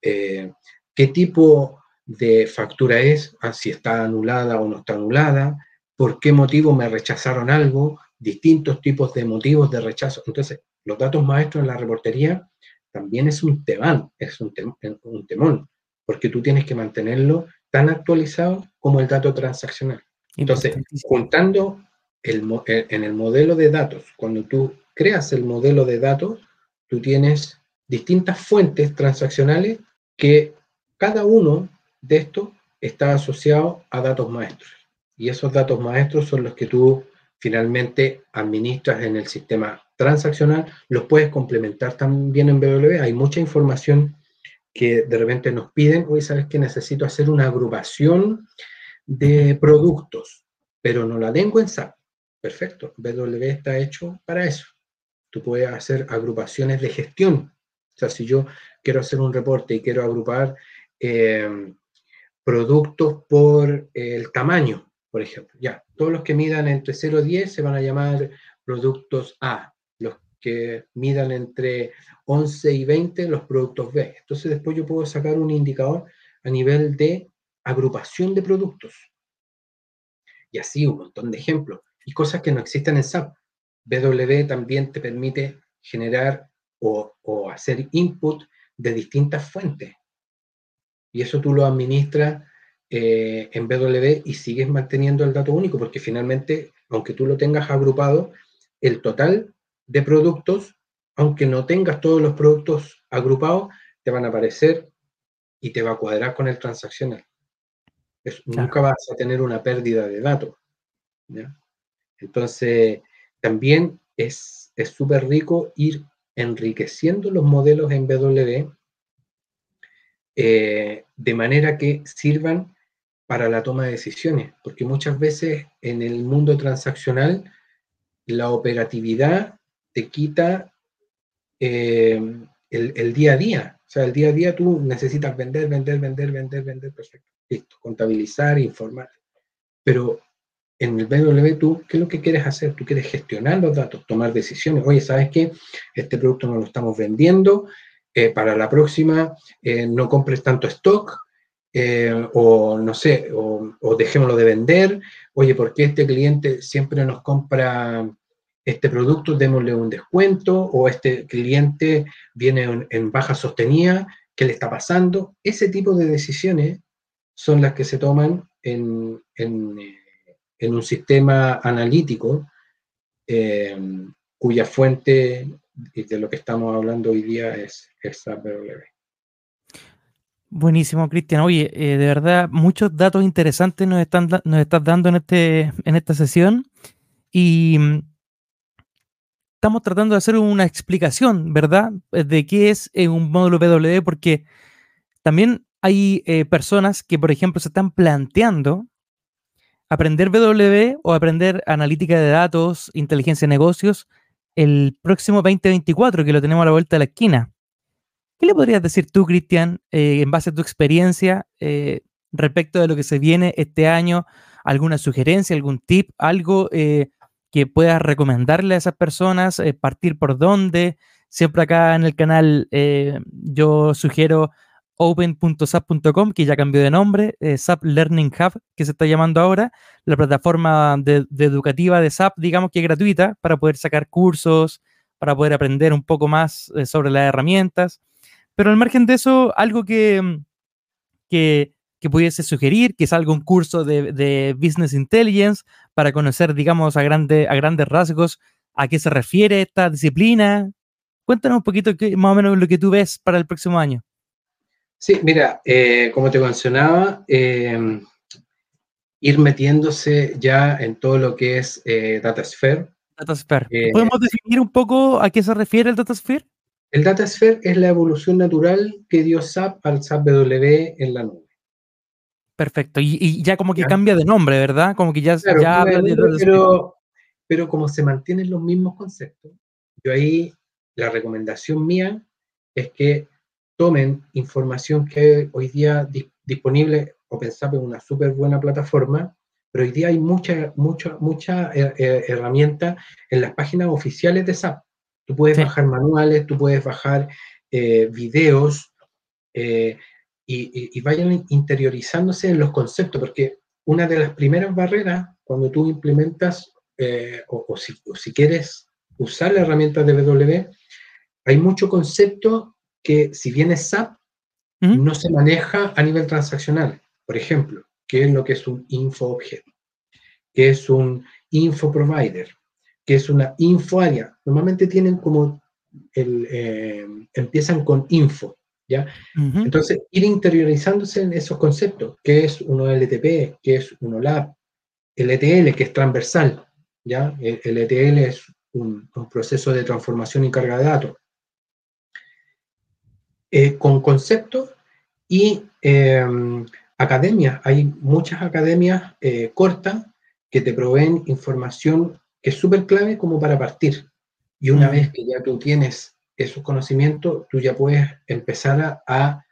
eh, qué tipo de factura es, ah, si está anulada o no está anulada, por qué motivo me rechazaron algo, distintos tipos de motivos de rechazo. Entonces, los datos maestros en la reportería también es un temán, es un, un temón, porque tú tienes que mantenerlo tan actualizado como el dato transaccional. Entonces, juntando el, eh, en el modelo de datos, cuando tú creas el modelo de datos, tú tienes distintas fuentes transaccionales que cada uno de estos está asociado a datos maestros. Y esos datos maestros son los que tú finalmente administras en el sistema transaccional, los puedes complementar también en BW. Hay mucha información que de repente nos piden, hoy sabes que necesito hacer una agrupación de productos, pero no la tengo en SAP. Perfecto, BW está hecho para eso. Tú puedes hacer agrupaciones de gestión. O sea, si yo quiero hacer un reporte y quiero agrupar eh, productos por el tamaño, por ejemplo, ya, todos los que midan entre 0 y 10 se van a llamar productos A, los que midan entre 11 y 20 los productos B. Entonces después yo puedo sacar un indicador a nivel de agrupación de productos. Y así un montón de ejemplos. Y cosas que no existen en SAP. BW también te permite generar o, o hacer input de distintas fuentes. Y eso tú lo administras eh, en BW y sigues manteniendo el dato único, porque finalmente, aunque tú lo tengas agrupado, el total de productos, aunque no tengas todos los productos agrupados, te van a aparecer y te va a cuadrar con el transaccional. Nunca vas a tener una pérdida de datos. Entonces, también es súper rico ir enriqueciendo los modelos en BW eh, de manera que sirvan para la toma de decisiones, porque muchas veces en el mundo transaccional la operatividad te quita eh, el, día a día. O sea, el día a día tú necesitas vender, vender, vender, vender, vender, perfecto. Listo, contabilizar, informar. Pero en el BW tú, ¿qué es lo que quieres hacer? Tú quieres gestionar los datos, tomar decisiones. Oye, ¿sabes qué? Este producto no lo estamos vendiendo. Eh, para la próxima eh, no compres tanto stock, eh, o no sé, o, dejémoslo de vender, oye, ¿por qué este cliente siempre nos compra este producto? Démosle un descuento, o este cliente viene en, baja sostenida, ¿qué le está pasando? Ese tipo de decisiones son las que se toman en, en, un sistema analítico cuya fuente de lo que estamos hablando hoy día es, es APW. Buenísimo, Cristian. Oye, eh, de verdad, muchos datos interesantes nos, están, nos estás dando en, este, en esta sesión y mm, estamos tratando de hacer una explicación, ¿verdad?, de qué es eh, un módulo PW, porque también hay eh, personas que, por ejemplo, se están planteando aprender BW o aprender analítica de datos, inteligencia de negocios, el próximo 2024, que lo tenemos a la vuelta de la esquina. ¿Qué le podrías decir tú, Cristian, eh, en base a tu experiencia eh, respecto de lo que se viene este año? ¿Alguna sugerencia, algún tip, algo eh, que puedas recomendarle a esas personas? ¿Partir por dónde? Siempre acá en el canal yo sugiero open.sap.com, que ya cambió de nombre, SAP Learning Hub, que se está llamando ahora, la plataforma de, educativa de SAP, digamos que es gratuita, para poder sacar cursos, para poder aprender un poco más sobre las herramientas. Pero al margen de eso, algo que, mm, que, pudiese sugerir, que salga un curso de, Business Intelligence para conocer, digamos, a, a grandes rasgos a qué se refiere esta disciplina. Cuéntanos un poquito más o menos lo que tú ves para el próximo año. Sí, mira, eh, como te mencionaba, em, ir metiéndose ya en todo lo que es eh, DataSphere. DataSphere. Eh, ¿Podemos definir un poco a qué se refiere el DataSphere? El DataSphere es la evolución natural que dio SAP al SAP BW en la nube. Perfecto. Y, ya como que cambia de nombre, ¿verdad? Como que ya, pero, pero como se mantienen los mismos conceptos, yo ahí la recomendación mía es que tomen información que hoy día disponible OpenSAP es una súper buena plataforma, pero hoy día hay mucha, mucha, mucha eh, eh, herramienta en las páginas oficiales de SAP. Tú puedes bajar manuales, tú puedes bajar eh, videos eh, y, vayan interiorizándose en los conceptos, porque una de las primeras barreras cuando tú implementas eh, o, si, quieres usar la herramienta de BW, hay mucho concepto que si bien es SAP, no se maneja a nivel transaccional. Por ejemplo, ¿qué es lo que es un info object? ¿Qué es un info provider? que es una info área. Normalmente tienen como, el, eh, empiezan con info, ¿ya? Entonces, ir interiorizándose en esos conceptos, qué es uno LTP, qué es uno LAB, el ETL, que es transversal, ¿ya? El, ETL es un, proceso de transformación y carga de datos. Eh, con conceptos y em, academias, hay muchas academias eh, cortas que te proveen información que es súper clave como para partir. Y una vez que ya tú tienes esos conocimientos, tú ya puedes empezar a,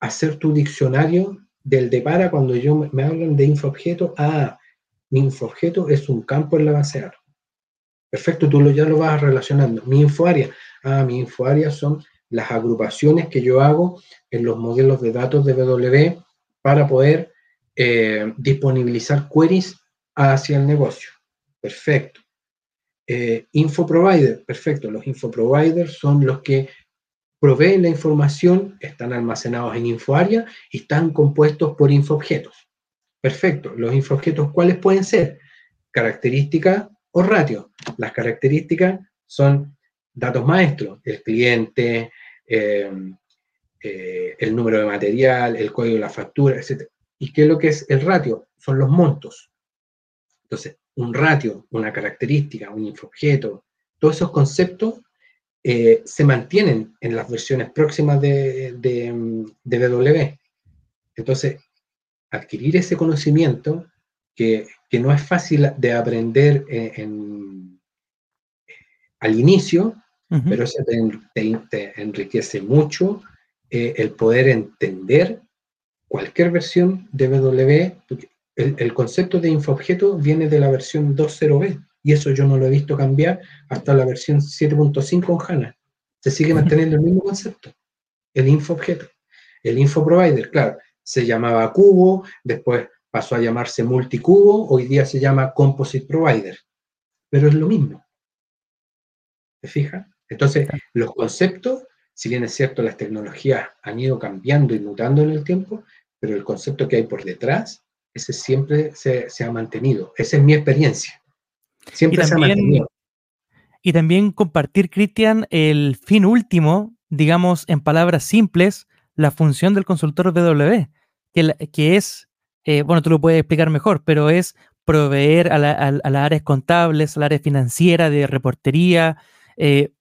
hacer tu diccionario del de para cuando yo me, hablan de infoobjeto. Ah, mi infoobjeto es un campo en la base de datos. Perfecto, tú lo, ya lo vas relacionando. Mi infoárea. Ah, mi infoárea son las agrupaciones que yo hago en los modelos de datos de BW para poder eh, disponibilizar queries hacia el negocio. Perfecto. Eh, info provider, perfecto. Los info providers son los que proveen la información, están almacenados en InfoArea y están compuestos por infoobjetos. Perfecto. Los infoobjetos, ¿cuáles pueden ser? Características o ratio. Las características son datos maestros, el cliente, el número de material, el código de la factura, etc. ¿Y qué es lo que es el ratio? Son los montos. Entonces, un ratio, una característica, un infoobjeto, todos esos conceptos eh, se mantienen en las versiones próximas de, de, de Entonces, adquirir ese conocimiento que, no es fácil de aprender al inicio, pero eso te, enriquece mucho eh, el poder entender cualquier versión de BW, el, concepto de infoobjeto viene de la versión 2.0b y eso yo no lo he visto cambiar hasta la versión 7.5 en HANA. Se sigue manteniendo el mismo concepto, el infoobjeto. El infoprovider, claro, se llamaba cubo, después pasó a llamarse multicubo, hoy día se llama composite provider, pero es lo mismo. ¿Te fijas? Entonces, los conceptos, si bien es cierto, las tecnologías han ido cambiando y mutando en el tiempo, pero el concepto que hay por detrás ese siempre se, ha mantenido. Esa es mi experiencia. Siempre se ha mantenido. Y también compartir, Cristian, el fin último, digamos, en palabras simples, la función del consultor BW, que, que es, eh, bueno, tú lo puedes explicar mejor, pero es proveer a, las áreas contables, a la área financiera, de reportería, eh,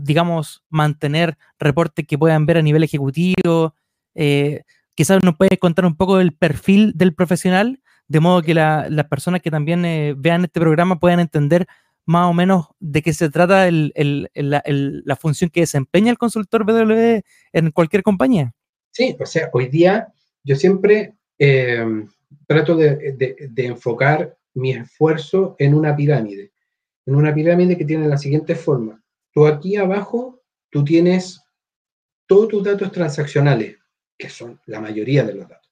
digamos, mantener reportes que puedan ver a nivel ejecutivo, eh, quizás nos puede contar un poco del perfil del profesional, de modo que las personas que también eh, vean este programa puedan entender más o menos de qué se trata la, función que desempeña el consultor BW en cualquier compañía. Sí, o sea, hoy día yo siempre eh, trato de, enfocar mi esfuerzo en una pirámide, en una pirámide que tiene la siguiente forma. Tú aquí abajo, tú tienes todos tus datos transaccionales, que son la mayoría de los datos.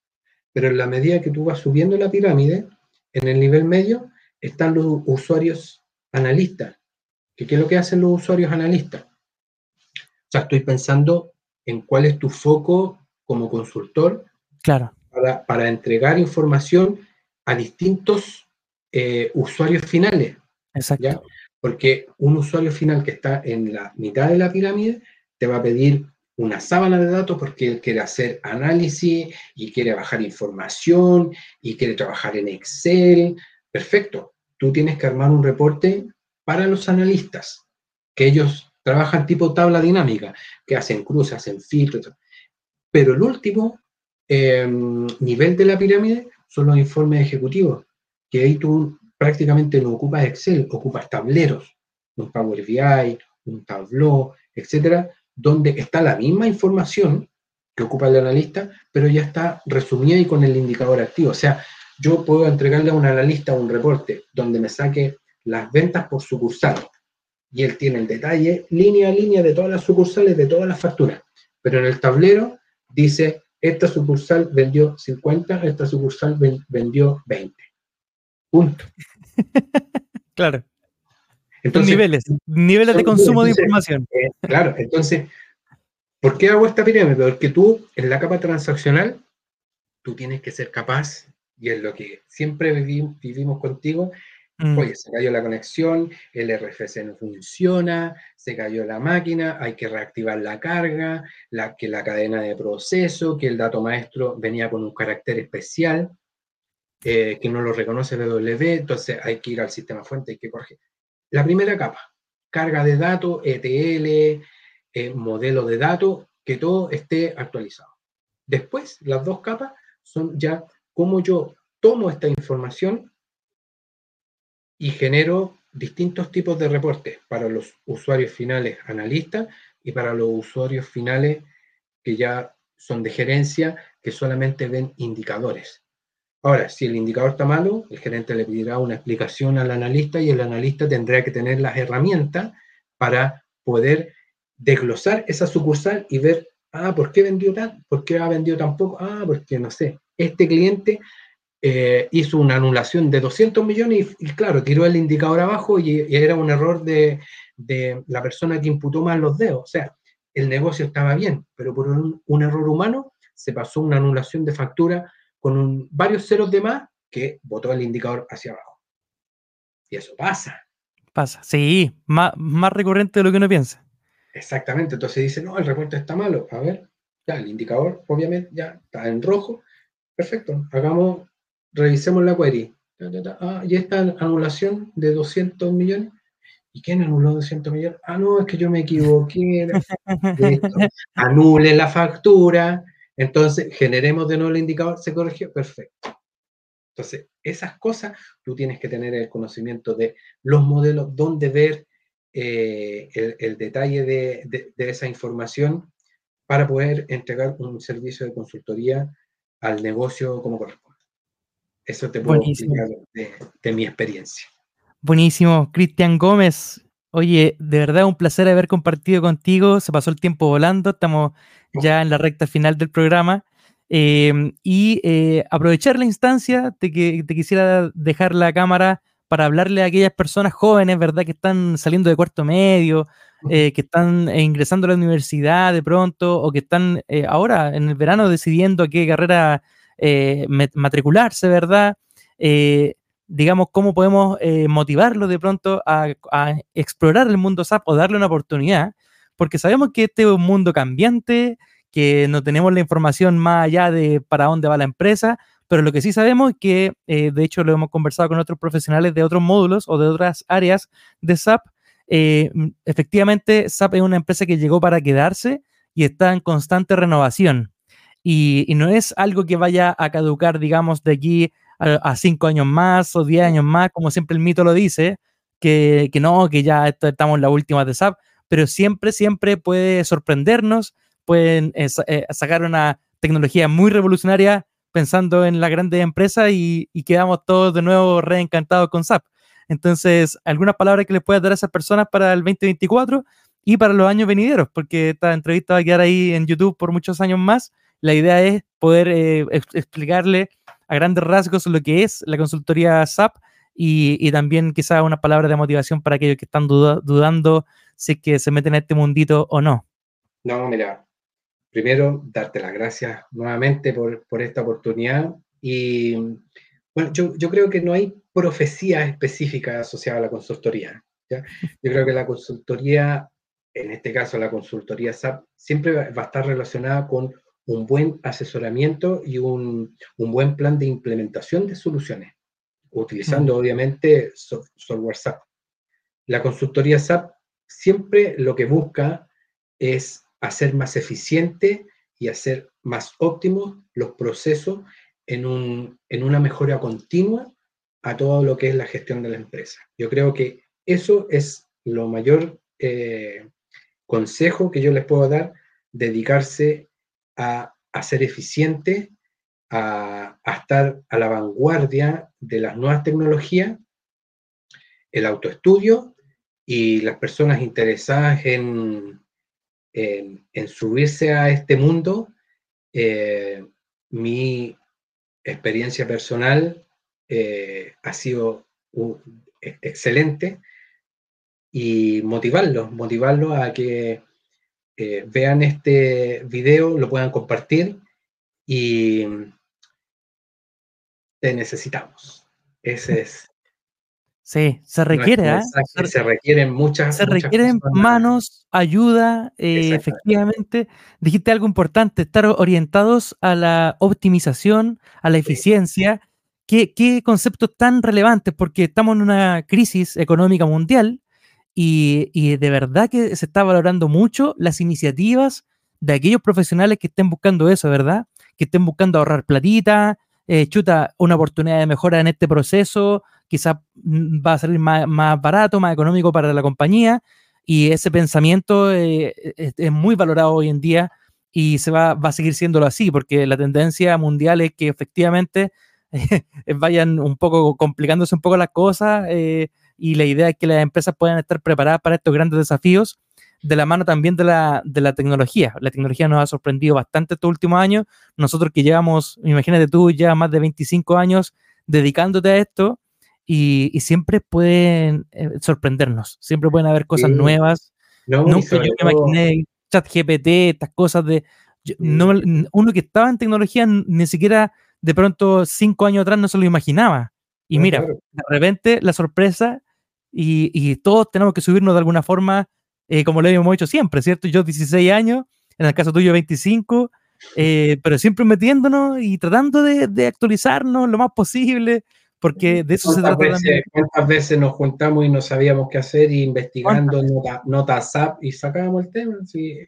Pero en la medida que tú vas subiendo la pirámide, en el nivel medio están los usuarios analistas. ¿Qué, es lo que hacen los usuarios analistas? O sea, estoy pensando en cuál es tu foco como consultor claro. para, entregar información a distintos eh, usuarios finales. Exacto. Porque un usuario final que está en la mitad de la pirámide te va a pedir una sábana de datos porque él quiere hacer análisis y quiere bajar información y quiere trabajar en Excel. Perfecto. Tú tienes que armar un reporte para los analistas, que ellos trabajan tipo tabla dinámica, que hacen cruces, hacen filtros. Pero el último em, nivel de la pirámide son los informes ejecutivos, que ahí tú prácticamente no ocupas Excel, ocupas tableros, un Power BI, un Tableau, etcétera, donde está la misma información que ocupa el analista, pero ya está resumida y con el indicador activo. O sea, yo puedo entregarle a un analista un reporte donde me saque las ventas por sucursal y él tiene el detalle línea a línea de todas las sucursales, de todas las facturas. Pero en el tablero dice, esta sucursal vendió 50, esta sucursal vendió 20. Punto. claro niveles, niveles de consumo de información. Eh, claro, entonces, ¿por qué hago esta pirámide? Porque tú, en la capa transaccional, tú tienes que ser capaz, y es lo que siempre vivimos contigo, Mm. Oye, se cayó la conexión, el RFC no funciona, se cayó la máquina, hay que reactivar la carga, la, que la cadena de proceso, que el dato maestro venía con un carácter especial, eh, que no lo reconoce BW, entonces hay que ir al sistema fuente, hay que corregir. La primera capa, carga de datos, ETL, eh, modelo de datos, que todo esté actualizado. Después, las dos capas son ya cómo yo tomo esta información y genero distintos tipos de reportes para los usuarios finales analistas y para los usuarios finales que ya son de gerencia, que solamente ven indicadores. Ahora, si el indicador está malo, el gerente le pedirá una explicación al analista y el analista tendrá que tener las herramientas para poder desglosar esa sucursal y ver, ah, ¿por qué vendió tan? ¿Por qué ha vendido tan poco? Ah, porque no sé, este cliente eh, hizo una anulación de 200 millones y, claro, tiró el indicador abajo y, era un error de, la persona que imputó mal los dedos. O sea, el negocio estaba bien, pero por un, error humano se pasó una anulación de factura con varios ceros de más que botó el indicador hacia abajo. Y eso pasa. Pasa, sí, más, más recurrente de lo que uno piensa. Exactamente, entonces dice, no, el reporte está malo. A ver, ya, el indicador obviamente ya está en rojo. Perfecto, hagamos revisemos la query. Ah, y esta anulación de 200 millones. ¿Y quién anuló 200 millones? Ah, no, es que yo me equivoqué. Anule la factura. Entonces, generemos de nuevo el indicador. Se corrigió. Perfecto. Entonces, esas cosas tú tienes que tener el conocimiento de los modelos, dónde ver eh, el, detalle de, de esa información para poder entregar un servicio de consultoría al negocio como corresponde. Eso te puedo decir de, mi experiencia. Buenísimo, Cristian Gómez. Oye, de verdad un placer haber compartido contigo. Se pasó el tiempo volando. Estamos ya en la recta final del programa. Em, y eh, aprovechar la instancia de que te quisiera dejar la cámara para hablarle a aquellas personas jóvenes, ¿verdad? Que están saliendo de cuarto medio, eh, que están eh, ingresando a la universidad de pronto, o que están ahora en el verano decidiendo qué carrera eh, matricularse, ¿verdad? Eh, digamos, cómo podemos eh, motivarlo de pronto a, explorar el mundo SAP o darle una oportunidad, porque sabemos que este es un mundo cambiante, que no tenemos la información más allá de para dónde va la empresa, pero lo que sí sabemos es que, de hecho, lo hemos conversado con otros profesionales de otros módulos o de otras áreas de SAP, efectivamente SAP es una empresa que llegó para quedarse y está en constante renovación. Y, no es algo que vaya a caducar, digamos, de aquí a, cinco años más o diez años más, como siempre el mito lo dice, que, no, que ya estamos en la última de SAP, pero siempre, siempre puede sorprendernos, pueden eh, eh, sacar una tecnología muy revolucionaria pensando en la grande empresa y, quedamos todos de nuevo reencantados con SAP. Entonces, algunas palabras que les puedas dar a esas personas para el 2024 y para los años venideros, porque esta entrevista va a quedar ahí en YouTube por muchos años más. La idea es poder eh, explicarle a grandes rasgos lo que es la consultoría SAP y, también quizá una palabra de motivación para aquellos que están dudando si es que se meten en este mundito o no. No, mira, primero darte las gracias nuevamente por, esta oportunidad y bueno, yo, creo que no hay profecía específica asociada a la consultoría. Yo creo que la consultoría, en este caso la consultoría SAP, siempre va a estar relacionada con un buen asesoramiento y un, buen plan de implementación de soluciones, utilizando obviamente software SAP. La consultoría SAP siempre lo que busca es hacer más eficiente y hacer más óptimos los procesos en, una mejora continua a todo lo que es la gestión de la empresa. Yo creo que eso es lo mayor eh, consejo que yo les puedo dar, dedicarse a, ser eficiente, a, estar a la vanguardia de las nuevas tecnologías, el autoestudio y las personas interesadas en, en, subirse a este mundo. Eh, mi experiencia personal eh, ha sido excelente y motivarlos, motivarlos a que eh, vean este video, lo puedan compartir y te necesitamos. Ese es. Sí, se requiere, ¿eh? Se requieren muchas. Se requieren manos, ayuda, eh, efectivamente. Dijiste algo importante, estar orientados a la optimización, a la eficiencia. ¿Qué, ¿Qué, conceptos tan relevantes? Porque estamos en una crisis económica mundial y, de verdad que se está valorando mucho las iniciativas de aquellos profesionales que estén buscando eso, ¿verdad? Que estén buscando ahorrar platita, eh, chuta, una oportunidad de mejora en este proceso, quizás mm, va a salir más, barato, más económico para la compañía, y ese pensamiento eh, es, muy valorado hoy en día y se va, va a seguir siéndolo así, porque la tendencia mundial es que efectivamente vayan un poco complicándose un poco las cosas eh, y la idea es que las empresas puedan estar preparadas para estos grandes desafíos de la mano también de la, de la tecnología. La tecnología nos ha sorprendido bastante estos últimos años. Nosotros que llevamos, imagínate tú, ya más de 25 años dedicándote a esto, y, siempre pueden eh, sorprendernos, siempre pueden haber cosas nuevas. Nunca yo me imaginé chat GPT, estas cosas de... no, uno que estaba en tecnología ni siquiera de pronto cinco años atrás no se lo imaginaba. Y mira, de repente la sorpresa y, y, todos tenemos que subirnos de alguna forma, eh, como lo hemos hecho siempre, ¿cierto? Yo 16 años, en el caso tuyo 25, eh, pero siempre metiéndonos y tratando de, de, actualizarnos lo más posible, porque de eso se trata veces, ¿Cuántas veces nos juntamos y no sabíamos qué hacer y investigando notas nota SAP y sacábamos el tema? Sí.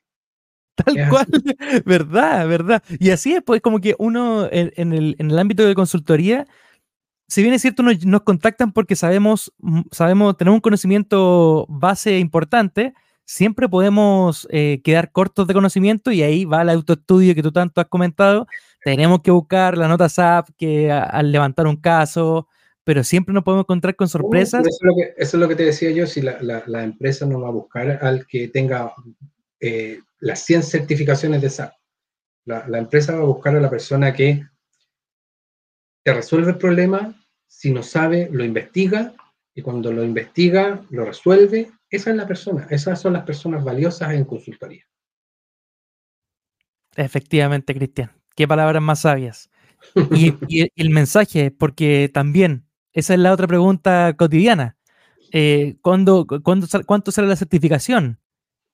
Tal cual, verdad, verdad. Y así es, pues como que uno en, el, en el, ámbito de consultoría, si bien es cierto, nos, nos, contactan porque sabemos, mm, sabemos, tenemos un conocimiento base importante, siempre podemos eh, quedar cortos de conocimiento y ahí va el autoestudio que tú tanto has comentado, tenemos que buscar la nota SAP que al levantar un caso, pero siempre nos podemos encontrar con sorpresas. eso, es lo que, te decía yo, si la, empresa no va a buscar al que tenga eh, las 100 certificaciones de SAP. La, empresa va a buscar a la persona que te resuelve el problema, si no sabe, lo investiga, y cuando lo investiga, lo resuelve. Esa es la persona, esas son las personas valiosas en consultoría. Efectivamente, Cristian qué palabras más sabias. Y, el mensaje, porque también, esa es la otra pregunta cotidiana. Eh, ¿cuándo, cuánto sale la certificación?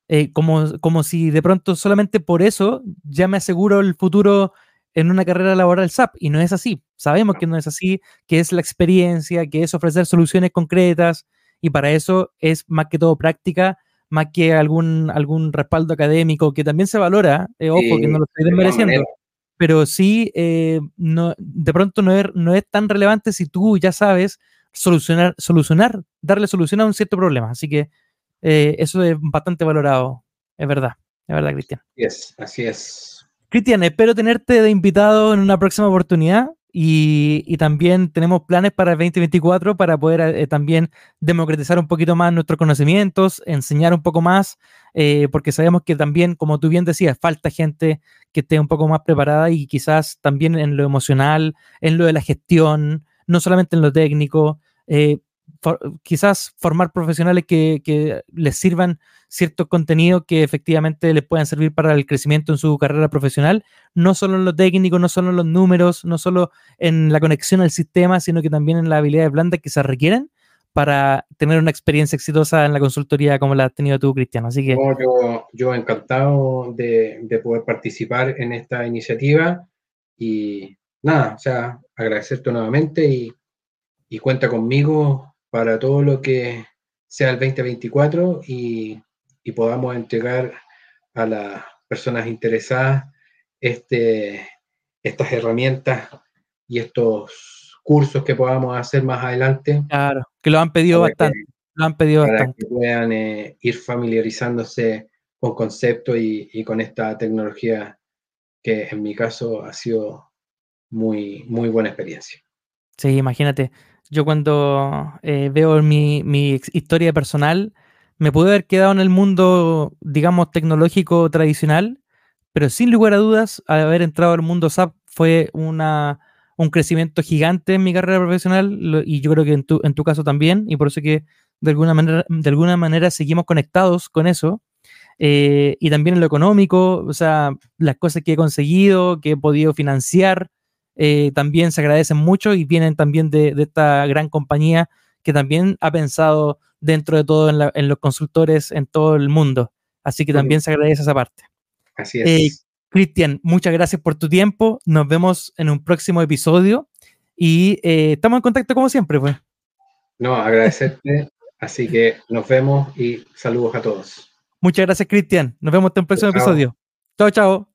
Eh, como, como si de pronto solamente por eso ya me aseguro el futuro en una carrera laboral SAP. Y no es así. Sabemos que no es así, que es la experiencia, que es ofrecer soluciones concretas. Y para eso es más que todo práctica, más que algún, algún respaldo académico que también se valora. Eh, ojo, que no lo estoy desmereciendo pero sí, eh, no, de pronto no es, no es tan relevante si tú ya sabes solucionar, solucionar, darle solución a un cierto problema. Así que eh, eso es bastante valorado, es verdad, es verdad, Cristian. Así es, así es. Cristian, espero tenerte de invitado en una próxima oportunidad. Y, también tenemos planes para el 2024 para poder eh, también democratizar un poquito más nuestros conocimientos, enseñar un poco más, eh, porque sabemos que también, como tú bien decías, falta gente que esté un poco más preparada y quizás también en lo emocional, en lo de la gestión, no solamente en lo técnico. Eh, quizás formar profesionales que, les sirvan cierto contenido que efectivamente les puedan servir para el crecimiento en su carrera profesional, no solo en lo técnico, no solo en los números, no solo en la conexión al sistema, sino que también en las habilidades blandas que se requieren para tener una experiencia exitosa en la consultoría como la has tenido tú, Cristian. Así que... yo, yo encantado de, de poder participar en esta iniciativa y nada, o sea, agradecerte nuevamente y, y cuenta conmigo para todo lo que sea el 2024 y, podamos entregar a las personas interesadas este, estas herramientas y estos cursos que podamos hacer más adelante. Claro, que lo han pedido bastante. lo han pedido para bastante. que puedan eh, ir familiarizándose con conceptos y, y, con esta tecnología que en mi caso ha sido muy, muy buena experiencia. Sí, imagínate, yo cuando eh, veo mi, historia personal, me pude haber quedado en el mundo, digamos, tecnológico tradicional, pero sin lugar a dudas, haber entrado al mundo SAP fue una, un crecimiento gigante en mi carrera profesional y yo creo que en tu, en tu caso también, y por eso que de alguna manera, de alguna manera seguimos conectados con eso. Eh, y también en lo económico, o sea, las cosas que he conseguido, que he podido financiar, eh, también se agradecen mucho y vienen también de, esta gran compañía que también ha pensado dentro de todo en, los consultores en todo el mundo. Así que también se agradece esa parte. Así es. Cristian, muchas gracias por tu tiempo. Nos vemos en un próximo episodio y eh, estamos en contacto como siempre, pues. No, agradecerte. Así que nos vemos y saludos a todos. Muchas gracias, Cristian. Nos vemos en un próximo episodio. Chao, chao.